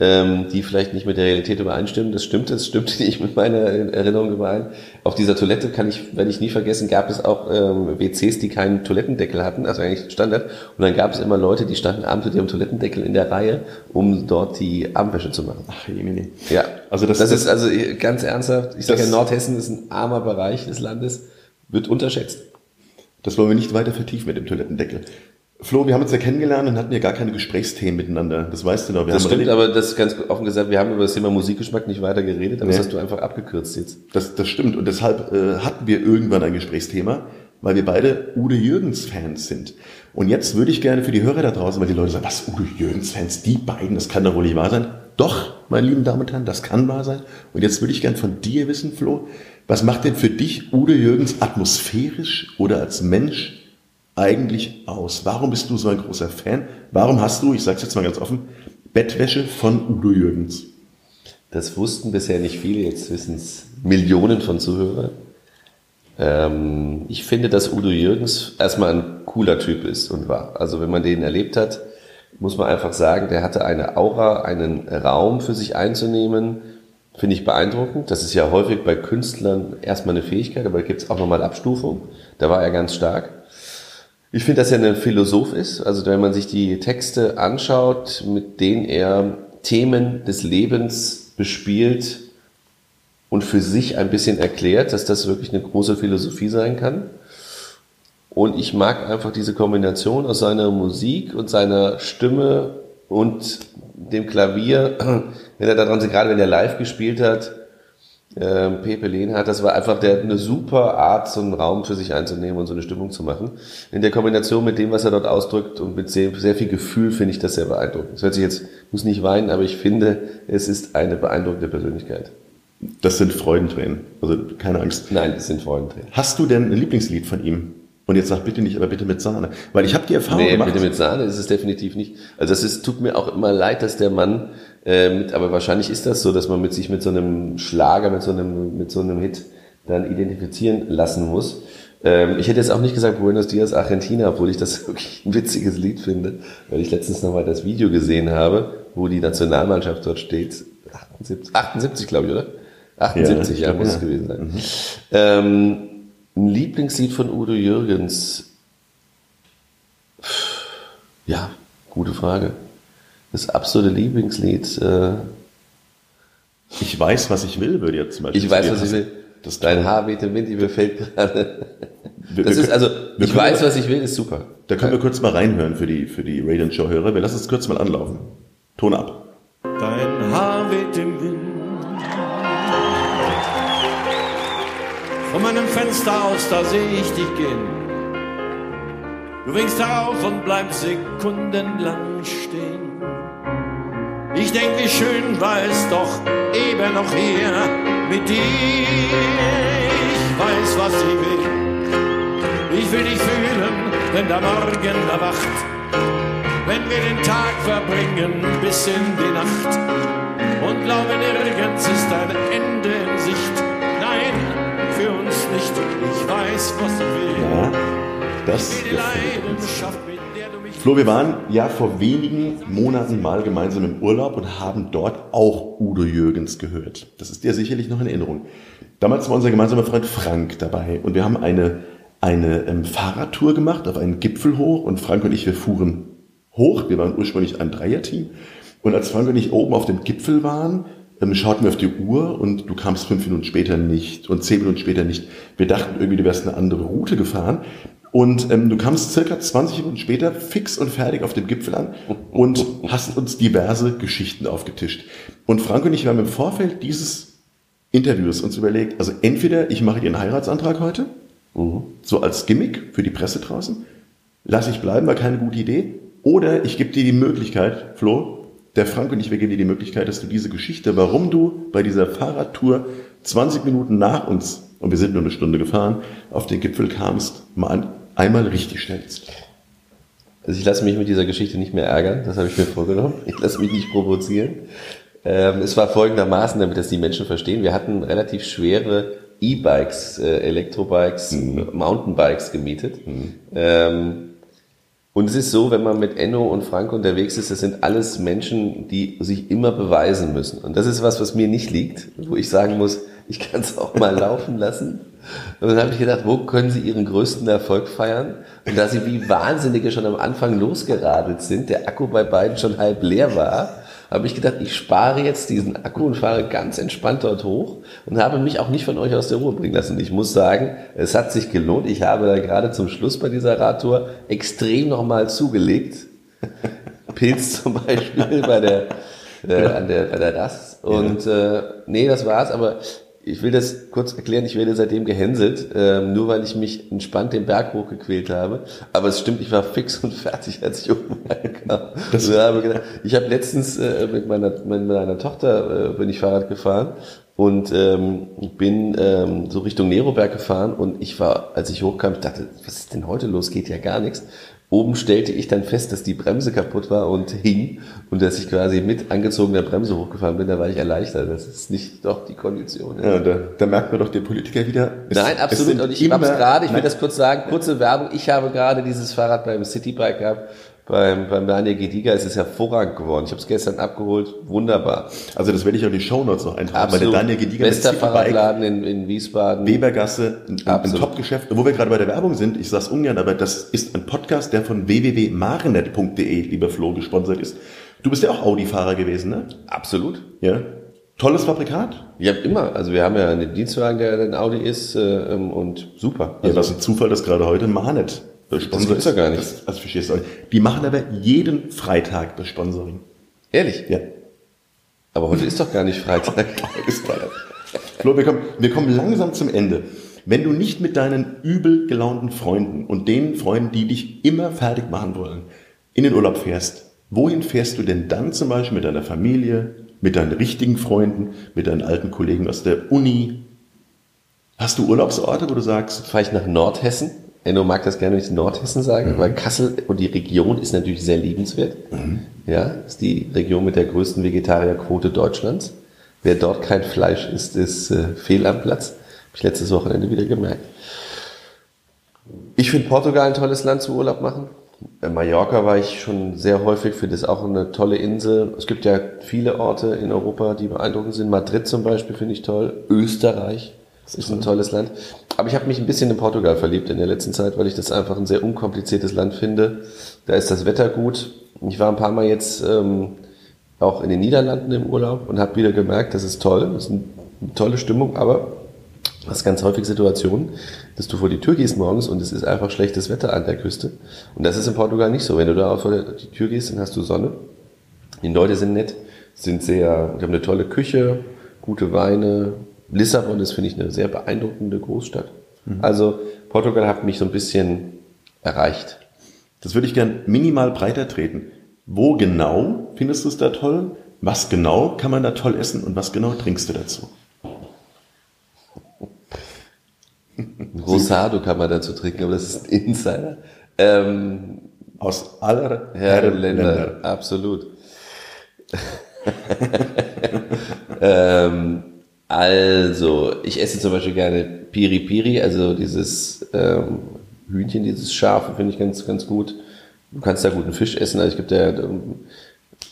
Speaker 3: ähm, die vielleicht nicht mit der Realität übereinstimmen. Das stimmt, das stimmt (laughs) nicht mit meiner Erinnerung überein. Auf dieser Toilette kann ich, werde ich nie vergessen, gab es auch ähm, WCs, die keinen Toilettendeckel hatten, also eigentlich Standard. Und dann gab es immer Leute, die standen abends mit ihrem Toilettendeckel in der Reihe, um dort die Abendwäsche zu machen.
Speaker 2: Ach, Jemini.
Speaker 3: Ja. Also das, das ist also ganz ernsthaft. Ich sage ja, Nordhessen ist ein armer Bereich des Landes, wird unterschätzt.
Speaker 2: Das wollen wir nicht weiter vertiefen mit dem Toilettendeckel. Flo, wir haben uns ja kennengelernt und hatten ja gar keine Gesprächsthemen miteinander. Das weißt du noch.
Speaker 3: Wir das stimmt, aber das ist ganz offen gesagt, wir haben über das Thema Musikgeschmack nicht weiter geredet, aber nee. das hast du einfach abgekürzt jetzt.
Speaker 2: Das, das stimmt und deshalb äh, hatten wir irgendwann ein Gesprächsthema, weil wir beide Udo Jürgens Fans sind. Und jetzt würde ich gerne für die Hörer da draußen, weil die Leute sagen, was, Udo Jürgens Fans, die beiden, das kann doch wohl nicht wahr sein. Doch, meine lieben Damen und Herren, das kann wahr sein. Und jetzt würde ich gerne von dir wissen, Flo, was macht denn für dich Udo Jürgens atmosphärisch oder als Mensch eigentlich aus? Warum bist du so ein großer Fan? Warum hast du, ich sage es jetzt mal ganz offen, Bettwäsche von Udo Jürgens?
Speaker 3: Das wussten bisher nicht viele, jetzt wissen es Millionen von Zuhörern. Ähm, ich finde, dass Udo Jürgens erstmal ein cooler Typ ist und war. Also wenn man den erlebt hat, muss man einfach sagen, der hatte eine Aura, einen Raum für sich einzunehmen, finde ich beeindruckend. Das ist ja häufig bei Künstlern erstmal eine Fähigkeit, aber da gibt es auch nochmal Abstufung. Da war er ganz stark. Ich finde, dass er ein Philosoph ist. Also wenn man sich die Texte anschaut, mit denen er Themen des Lebens bespielt und für sich ein bisschen erklärt, dass das wirklich eine große Philosophie sein kann. Und ich mag einfach diese Kombination aus seiner Musik und seiner Stimme und dem Klavier, wenn er daran, gerade wenn er live gespielt hat, ähm, Pepe Lehnhardt, das war einfach der, eine super Art, so einen Raum für sich einzunehmen und so eine Stimmung zu machen. In der Kombination mit dem, was er dort ausdrückt und mit sehr, sehr viel Gefühl finde ich das sehr beeindruckend. Das hört sich jetzt, muss nicht weinen, aber ich finde, es ist eine beeindruckende Persönlichkeit.
Speaker 2: Das sind Freudentränen. Also keine Angst.
Speaker 3: Nein, das sind Freudentränen.
Speaker 2: Hast du denn ein Lieblingslied von ihm? Und jetzt sag bitte nicht, aber bitte mit Sahne. Weil ich habe die Erfahrung
Speaker 3: Nee,
Speaker 2: gemacht.
Speaker 3: bitte mit Sahne ist es definitiv nicht. Also ist, tut mir auch immer leid, dass der Mann äh, mit, aber wahrscheinlich ist das so, dass man mit sich mit so einem Schlager, mit so einem, mit so einem Hit dann identifizieren lassen muss. Ähm, ich hätte jetzt auch nicht gesagt Buenos Dias Argentina, obwohl ich das (laughs) wirklich ein witziges Lied finde, weil ich letztens nochmal das Video gesehen habe, wo die Nationalmannschaft dort steht. 78, 78 glaube ich, oder? 78,
Speaker 2: ich
Speaker 3: ja,
Speaker 2: glaub,
Speaker 3: muss
Speaker 2: ja.
Speaker 3: es gewesen sein. Ähm, ein Lieblingslied von Udo Jürgens. Ja, gute Frage. Das absolute Lieblingslied. Äh,
Speaker 2: Ich weiß, was ich will, würde jetzt zum Beispiel.
Speaker 3: ich weiß, was ich will.
Speaker 2: Das
Speaker 3: Dein Haar weht im Wind, mir fällt gerade.
Speaker 2: Wir-
Speaker 3: Das
Speaker 2: wir
Speaker 3: ist also,
Speaker 2: können-
Speaker 3: ich weiß, was ich will, ist super.
Speaker 2: Da können wir kurz mal reinhören für die, für die Radio Show Hörer. Wir lassen es kurz mal anlaufen. Ton ab.
Speaker 4: Dein Haar weht im Wind. Von meinem Fenster aus, da sehe ich dich gehen. Du winkst herauf und bleibst sekundenlang stehen. Ich denk, wie schön war es doch eben noch hier mit dir. Ich weiß, was ich will. Ich will dich fühlen, wenn der Morgen erwacht. Wenn wir den Tag verbringen bis in die Nacht und glaube nirgends ist ein Ende in Sicht. Nein, für uns nicht. Ich weiß, was ich will.
Speaker 2: Ja, das
Speaker 4: Die
Speaker 2: gefällt uns.
Speaker 4: Leidenschaft, mich
Speaker 2: Flo, wir waren ja vor wenigen Monaten mal gemeinsam im Urlaub und haben dort auch Udo Jürgens gehört. Das ist dir sicherlich noch in Erinnerung. Damals war unser gemeinsamer Freund Frank dabei und wir haben eine, eine ähm, Fahrradtour gemacht auf einen Gipfel hoch und Frank und ich, wir fuhren hoch. Wir waren ursprünglich ein Dreierteam. Und als Frank und ich oben auf dem Gipfel waren, ähm, schauten wir auf die Uhr und du kamst fünf Minuten später nicht und zehn Minuten später nicht. Wir dachten irgendwie, du wärst eine andere Route gefahren. Und ähm, du kamst circa 20 Minuten später fix und fertig auf dem Gipfel an und hast uns diverse Geschichten aufgetischt. Und Frank und ich, haben im Vorfeld dieses Interviews uns überlegt, also entweder ich mache dir einen Heiratsantrag heute, so als Gimmick für die Presse draußen, lass ich bleiben, war keine gute Idee, oder ich gebe dir die Möglichkeit, Flo, der Frank und ich, wir geben dir die Möglichkeit, dass du diese Geschichte, warum du bei dieser Fahrradtour 20 Minuten nach uns, und wir sind nur eine Stunde gefahren, auf den Gipfel kamst, mal ein, einmal richtig stellst.
Speaker 3: Also ich lasse mich mit dieser Geschichte nicht mehr ärgern, das habe ich mir vorgenommen. Ich lasse mich nicht provozieren. Ähm, es war folgendermaßen, damit das die Menschen verstehen. Wir hatten relativ schwere E-Bikes, äh, Elektrobikes, Mountainbikes gemietet. Ähm, und es ist so, wenn man mit Enno und Frank unterwegs ist, das sind alles Menschen, die sich immer beweisen müssen. Und das ist was, was mir nicht liegt, wo ich sagen muss, ich kann es auch mal laufen lassen. Und dann habe ich gedacht, wo können sie ihren größten Erfolg feiern? Und da sie wie Wahnsinnige schon am Anfang losgeradelt sind, der Akku bei beiden schon halb leer war, habe ich gedacht, ich spare jetzt diesen Akku und fahre ganz entspannt dort hoch und habe mich auch nicht von euch aus der Ruhe bringen lassen. Ich muss sagen, es hat sich gelohnt. Ich habe da gerade zum Schluss bei dieser Radtour extrem nochmal zugelegt. (laughs) Pilz zum Beispiel bei der, äh, an der, bei der Rast. Und äh, nee, das war's, aber ich will das kurz erklären, ich werde seitdem gehänselt, ähm, nur weil ich mich entspannt den Berg hochgequält habe. Aber es stimmt, ich war fix und fertig, als ich oben Und habe gedacht, ich habe letztens äh, mit, meiner, mit meiner Tochter äh, bin ich Fahrrad gefahren und ähm, bin ähm, so Richtung Neroberg gefahren und ich war, als ich hochkam, ich dachte, was ist denn heute los? Geht ja gar nichts. Oben stellte ich dann fest, dass die Bremse kaputt war und hing und dass ich quasi mit angezogener Bremse hochgefahren bin. Da war ich erleichtert. Das ist nicht doch die Kondition.
Speaker 2: Ja, da, da merkt man doch der Politiker wieder. es-
Speaker 3: Nein, absolut. Und ich habe es gerade, ich will das kurz sagen, kurze Werbung. Ich habe gerade dieses Fahrrad beim Citybike gehabt, beim, beim Daniel Gediga. Es ist hervorragend geworden. Ich habe es gestern abgeholt. Wunderbar.
Speaker 2: Also das werde ich auch in die Shownotes noch eintragen, weil der
Speaker 3: Absolut.
Speaker 2: Daniel Gediger
Speaker 3: Bester
Speaker 2: mit
Speaker 3: Fahrradladen in, in Wiesbaden.
Speaker 2: Webergasse, ein, ein
Speaker 3: Absolut.
Speaker 2: Top-Geschäft. Wo wir gerade bei der Werbung sind, ich sage es ungern, aber das ist ein Podcast, der von www.marenet.de, lieber Flo, gesponsert ist. Du bist ja auch Audi-Fahrer gewesen, ne?
Speaker 3: Absolut.
Speaker 2: Ja. Tolles Fabrikat.
Speaker 3: Habe immer, also wir haben ja einen Dienstwagen, der ein Audi ist äh, ähm, und super.
Speaker 2: Ja,
Speaker 3: Also,
Speaker 2: was ein Zufall, dass gerade heute Marenet der Sponsor
Speaker 3: gibt's ja
Speaker 2: ist.
Speaker 3: gar nicht.
Speaker 2: Das, das verstehst du auch nicht. Die machen aber jeden Freitag das Sponsoring.
Speaker 3: ehrlich.
Speaker 2: Ja.
Speaker 3: Aber heute ist doch gar nicht Freitag. (laughs)
Speaker 2: Ist Freitag. Flo, wir kommen, wir kommen langsam zum Ende. Wenn du nicht mit deinen übel gelaunten Freunden und den Freunden, die dich immer fertig machen wollen, in den Urlaub fährst, wohin fährst du denn dann zum Beispiel mit deiner Familie, mit deinen richtigen Freunden, mit deinen alten Kollegen aus der Uni? Hast du Urlaubsorte, wo du sagst,
Speaker 3: Fahre ich nach Nordhessen. Enno mag das gerne, wenn ich Nordhessen sage, weil Kassel und die Region ist natürlich sehr liebenswert. Ja, ist die Region mit der größten Vegetarierquote Deutschlands. Wer dort kein Fleisch isst, ist äh, fehl am Platz. Habe ich letztes Wochenende wieder gemerkt. Ich finde Portugal ein tolles Land zum Urlaub machen. Äh, Mallorca war ich schon sehr häufig, finde es auch eine tolle Insel. Es gibt ja viele Orte in Europa, die beeindruckend sind. Madrid zum Beispiel finde ich toll. Österreich ist ein tolles Land. Aber ich habe mich ein bisschen in Portugal verliebt in der letzten Zeit, weil ich das einfach ein sehr unkompliziertes Land finde. Da ist das Wetter gut. Ich war ein paar Mal jetzt ähm, auch in den Niederlanden im Urlaub und habe wieder gemerkt, das ist toll, das ist eine tolle Stimmung, aber du hast ganz häufig Situationen, dass du vor die Tür gehst morgens und es ist einfach schlechtes Wetter an der Küste. Und das ist in Portugal nicht so. Wenn du da vor die Tür gehst, dann hast du Sonne. Die Leute sind nett, sind sehr, die haben eine tolle Küche, gute Weine. Lissabon ist, finde ich, eine sehr beeindruckende Großstadt. Also Portugal hat mich so ein bisschen erreicht.
Speaker 2: das würde ich gern minimal breiter treten. Wo genau findest du es da toll? Was genau kann man da toll essen und was genau trinkst du dazu? (laughs)
Speaker 3: Rosado kann man dazu trinken, aber das ist ein Insider. Ähm,
Speaker 2: Aus aller
Speaker 3: Herrenländer, absolut. (laughs) (laughs) ähm, also, ich esse zum Beispiel gerne Piri Piri, also dieses ähm, Hühnchen, dieses Schafe, finde ich ganz, ganz gut. Du kannst da guten Fisch essen, also es gibt ja,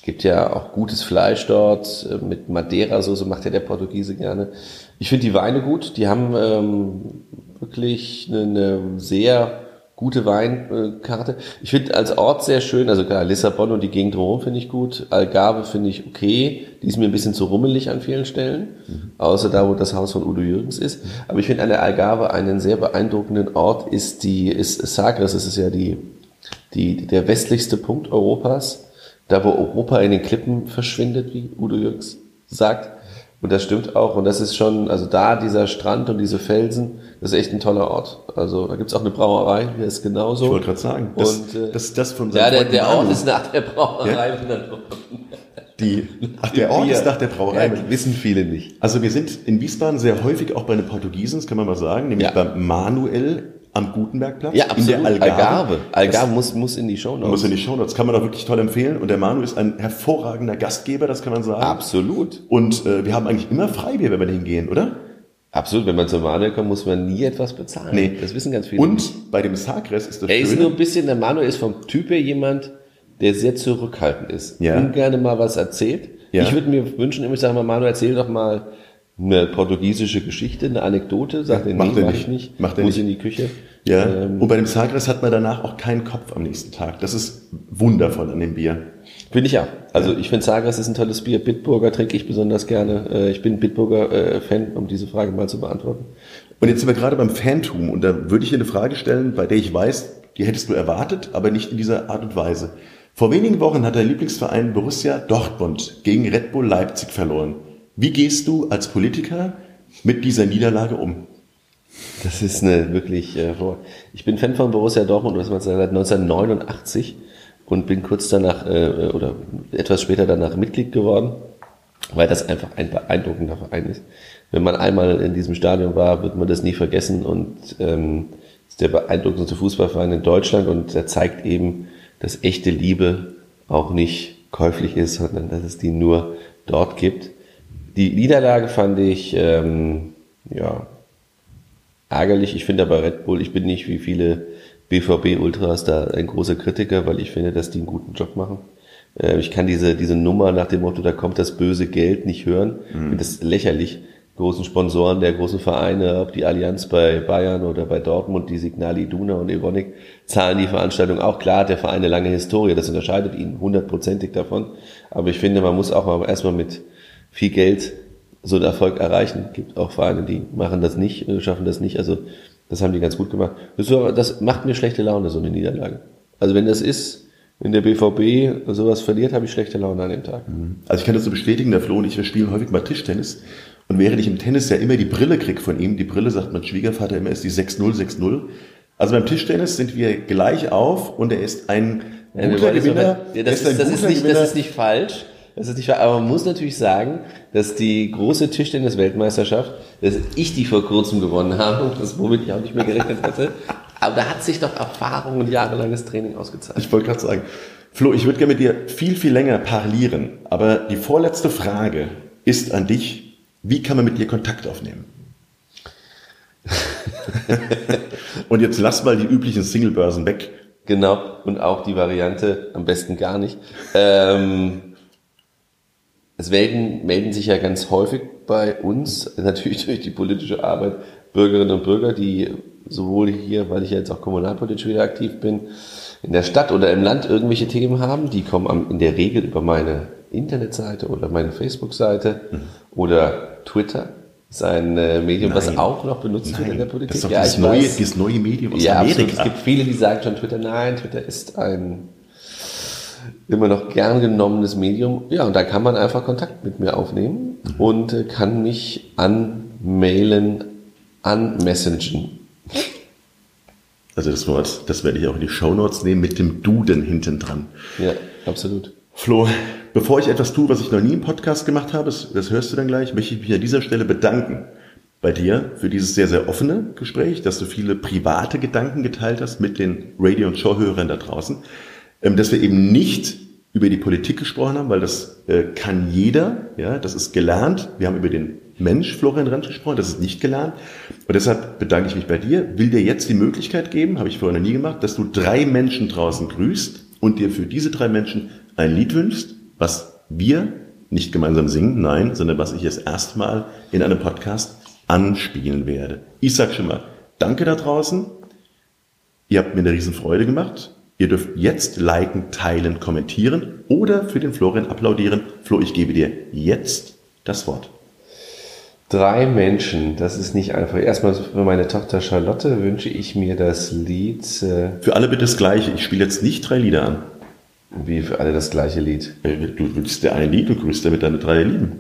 Speaker 3: gibt ja auch gutes Fleisch dort, äh, mit Madeira-Soße macht ja der Portugiese gerne. Ich finde die Weine gut, die haben ähm, wirklich eine, eine sehr gute Weinkarte. Ich finde als Ort sehr schön, also klar, Lissabon und die Gegend drumherum finde ich gut. Algarve finde ich okay. Die ist mir ein bisschen zu rummelig an vielen Stellen. Außer da, wo das Haus von Udo Jürgens ist. Aber ich finde an der Algarve einen sehr beeindruckenden Ort ist die, ist Sagres. Das ist ja die, die, der westlichste Punkt Europas. Da, wo Europa in den Klippen verschwindet, wie Udo Jürgens sagt. Und das stimmt auch. Und das ist schon, also da dieser Strand und diese Felsen, das ist echt ein toller Ort. Also da gibt's auch eine Brauerei, die ist genauso.
Speaker 2: Ich wollte gerade sagen, das,
Speaker 3: Und, äh,
Speaker 2: das, das von
Speaker 3: Ja, der, der Ort ist nach der Brauerei.
Speaker 2: die, ach, der Ort ist nach der Brauerei.
Speaker 3: Ja, wissen viele nicht.
Speaker 2: Also wir sind in Wiesbaden sehr häufig auch bei den Portugiesen, das kann man mal sagen, nämlich
Speaker 3: Ja.
Speaker 2: beim Manuel am Gutenbergplatz
Speaker 3: Ja,
Speaker 2: in
Speaker 3: absolut.
Speaker 2: der Algarve.
Speaker 3: Algarve. Algarve muss, muss in die Show
Speaker 2: Das muss in die Show Notes, kann man auch wirklich toll empfehlen. Und der Manu ist ein hervorragender Gastgeber, das kann man sagen.
Speaker 3: Absolut.
Speaker 2: Und äh, wir haben eigentlich immer Freibier, wenn wir da hingehen, oder?
Speaker 3: Absolut. Wenn man zum Manuel kommt, muss man nie etwas bezahlen.
Speaker 2: Nee.
Speaker 3: Das wissen ganz viele. nicht.
Speaker 2: Und bei dem Sagres ist das
Speaker 3: er ist nur ein bisschen, der Manuel ist vom Typ her jemand, der sehr zurückhaltend ist.
Speaker 2: Ja.
Speaker 3: Ungerne mal was erzählt.
Speaker 2: Ja.
Speaker 3: Ich würde mir wünschen, ich sage mal, Manuel, erzähl doch mal eine portugiesische Geschichte, eine Anekdote. Sagt er, nee,
Speaker 2: Macht er
Speaker 3: mach
Speaker 2: nicht.
Speaker 3: ich nicht.
Speaker 2: Macht er
Speaker 3: muss
Speaker 2: nicht.
Speaker 3: in die Küche.
Speaker 2: ja.
Speaker 3: Ähm,
Speaker 2: und bei dem Sagres hat man danach auch keinen Kopf am nächsten Tag. Das ist wundervoll an dem Bier.
Speaker 3: Finde ich ja. Also ich finde Sagres ist ein tolles Bier. Bitburger trinke ich besonders gerne. Äh, Ich bin Bitburger-Fan, um diese Frage mal zu beantworten.
Speaker 2: Und jetzt sind wir gerade beim Fantum und da würde ich dir eine Frage stellen, bei der ich weiß, die hättest du erwartet, aber nicht in dieser Art und Weise. Vor wenigen Wochen hat der Lieblingsverein Borussia Dortmund gegen Red Bull Leipzig verloren. Wie gehst du als Politiker mit dieser Niederlage um?
Speaker 3: Das ist eine wirklich, äh, ich bin Fan von Borussia Dortmund, das war seit 1989 und bin kurz danach äh, oder etwas später danach Mitglied geworden, weil das einfach ein beeindruckender Verein ist. Wenn man einmal in diesem Stadion war, wird man das nie vergessen und ähm, ist der beeindruckendste Fußballverein in Deutschland und der zeigt eben, dass echte Liebe auch nicht käuflich ist, sondern dass es die nur dort gibt. Die Niederlage fand ich, ähm, ja, ärgerlich. Ich finde aber Red Bull, ich bin nicht wie viele BVB-Ultras da ein großer Kritiker, weil ich finde, dass die einen guten Job machen. Äh, Ich kann diese, diese Nummer nach dem Motto, da kommt das böse Geld nicht hören. Finde das lächerlich. Großen Sponsoren der großen Vereine, ob die Allianz bei Bayern oder bei Dortmund, die Signali Iduna und Evonik, zahlen die Veranstaltung auch. Klar hat der Verein eine lange Historie, das unterscheidet ihn hundertprozentig davon. Aber ich finde, man muss auch mal erstmal mit viel Geld so einen Erfolg erreichen. gibt auch Vereine, die machen das nicht, äh, schaffen das nicht. Also das haben die ganz gut gemacht. Das, macht mir schlechte Laune, so eine Niederlage. Also wenn das ist, wenn der BVB sowas verliert, habe ich schlechte Laune an dem Tag.
Speaker 2: Also ich kann das so bestätigen, der Flo und ich, wir spielen häufig mal Tischtennis. Und während ich im Tennis ja immer die Brille krieg von ihm, die Brille sagt mein Schwiegervater immer, ist die 6-0, 6-0. Also beim Tischtennis sind wir gleich auf und er ist ein guter Gewinner.
Speaker 3: Ja,
Speaker 2: Er
Speaker 3: das, ist, das, ist nicht, das ist nicht falsch. Das ist nicht wahr. Aber man muss natürlich sagen, dass die große Tischtennis-Weltmeisterschaft, dass ich die vor kurzem gewonnen habe, das womit ich auch nicht mehr gerechnet hatte. Aber da hat sich doch Erfahrung und jahrelanges Training ausgezahlt.
Speaker 2: Ich wollte gerade sagen, Flo, ich würde gerne mit dir viel, viel länger parlieren. Aber die vorletzte Frage ist an dich, wie kann man mit dir Kontakt aufnehmen? (laughs) und jetzt lass mal die üblichen Singlebörsen weg.
Speaker 3: Genau, und auch die Variante am besten gar nicht. Ähm, es melden, melden sich ja ganz häufig bei uns, natürlich (laughs) durch die politische Arbeit, Bürgerinnen und Bürger, die sowohl hier, weil ich ja jetzt auch kommunalpolitisch wieder aktiv bin, in der Stadt oder im Land irgendwelche Themen haben. Die kommen am, in der Regel über meine Internetseite oder meine Facebook-Seite mhm. oder Twitter ist ein äh, Medium, Nein. was auch noch benutzt Nein. wird in der Politik.
Speaker 2: Das ist doch ja, das, neue, weiß, das neue Medium
Speaker 3: aus ja, Amerika. Absolut. Es gibt viele, die sagen schon Twitter, nein, Twitter ist ein immer noch gern genommenes Medium. Ja, und da kann man einfach Kontakt mit mir aufnehmen mhm. und äh, kann mich anmailen, anmessagen.
Speaker 2: Also das Wort, das werde ich auch in die Shownotes nehmen mit dem Duden hinten dran.
Speaker 3: Ja, absolut.
Speaker 2: Flo, bevor ich etwas tue, was ich noch nie im Podcast gemacht habe, das, das hörst du dann gleich, möchte ich mich an dieser Stelle bedanken bei dir für dieses sehr, sehr offene Gespräch, dass du viele private Gedanken geteilt hast mit den Radio- und Showhörern da draußen, dass wir eben nicht über die Politik gesprochen haben, weil das äh, kann jeder, ja, das ist gelernt. Wir haben über den Mensch Florian Rentsch gesprochen, das ist nicht gelernt. Und deshalb bedanke ich mich bei dir, will dir jetzt die Möglichkeit geben, habe ich vorher noch nie gemacht, dass du drei Menschen draußen grüßt und dir für diese drei Menschen ein Lied wünschst, was wir nicht gemeinsam singen, nein, sondern was ich jetzt erstmal in einem Podcast anspielen werde. Ich sag schon mal, danke da draußen. Ihr habt mir eine Riesenfreude gemacht. Ihr dürft jetzt liken, teilen, kommentieren oder für den Florian applaudieren. Flo, ich gebe dir jetzt das Wort.
Speaker 3: Drei Menschen, das ist nicht einfach. Erstmal für meine Tochter Charlotte wünsche ich mir das Lied.
Speaker 2: Äh für alle bitte das gleiche. Ich spiele jetzt nicht drei Lieder an.
Speaker 3: Wie für alle das gleiche Lied?
Speaker 2: Äh, du wünschst dir ein Lied und grüßt damit deine drei Lieben.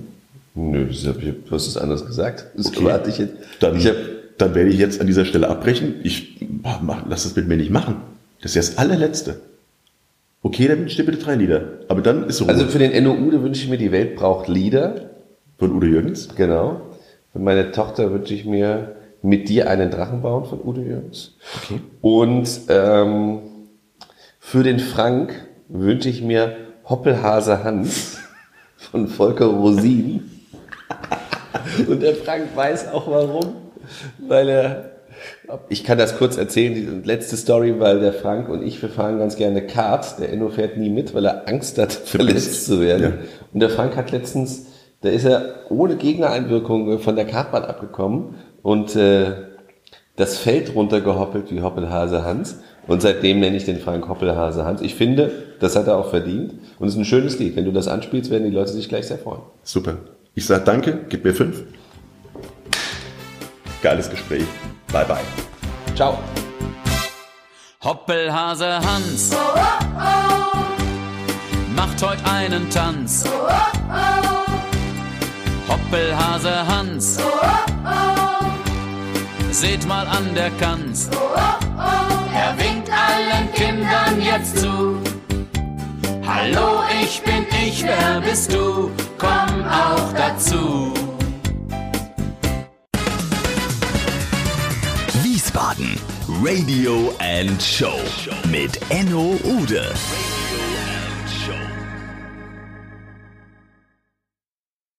Speaker 3: Nö, das hab ich, du hast es anders gesagt. Das
Speaker 2: okay. erwarte ich jetzt. Dann, ich hab, dann werde ich jetzt an dieser Stelle abbrechen. Ich mach, lass das mit mir nicht machen. Das ist ja das allerletzte. Okay, dann wünsche ich dir bitte drei Lieder. Aber dann ist
Speaker 3: Ruhe. Also für den NOU, da wünsche ich mir, die Welt braucht Lieder.
Speaker 2: Von Udo Jürgens?
Speaker 3: Genau. Für meine Tochter wünsche ich mir mit dir einen Drachen bauen von Udo Jürgens. Okay. Und ähm, für den Frank wünsche ich mir Hoppelhase Hans (laughs) von Volker Rosin. (laughs) Und der Frank weiß auch warum, weil er ich kann das kurz erzählen, die letzte Story, weil der Frank und ich, wir fahren ganz gerne Kart. Der Enno fährt nie mit, weil er Angst hat, (laughs) verletzt zu werden. Ja. Und der Frank hat letztens da ist er ohne Gegnereinwirkung von der Kartbahn abgekommen und äh, das Feld runtergehoppelt wie Hoppelhase Hans. Und seitdem nenne ich den Frank Hoppelhase Hans. Ich finde, das hat er auch verdient. Und es ist ein schönes Lied. Wenn du das anspielst, werden die Leute sich gleich sehr freuen.
Speaker 2: Super. Ich sage danke, gib mir fünf. Geiles Gespräch. Bye bye.
Speaker 3: Ciao.
Speaker 5: Hoppelhase Hans oh, oh, oh. macht heute einen Tanz. Oh, oh, oh. Hoppelhase Hans. Oh, oh, oh. Seht mal an der Kanz. Oh, er winkt allen Kindern jetzt zu. Hallo, ich bin ich, wer bist du? Komm auch dazu.
Speaker 1: Radio and Show mit Enno Ude.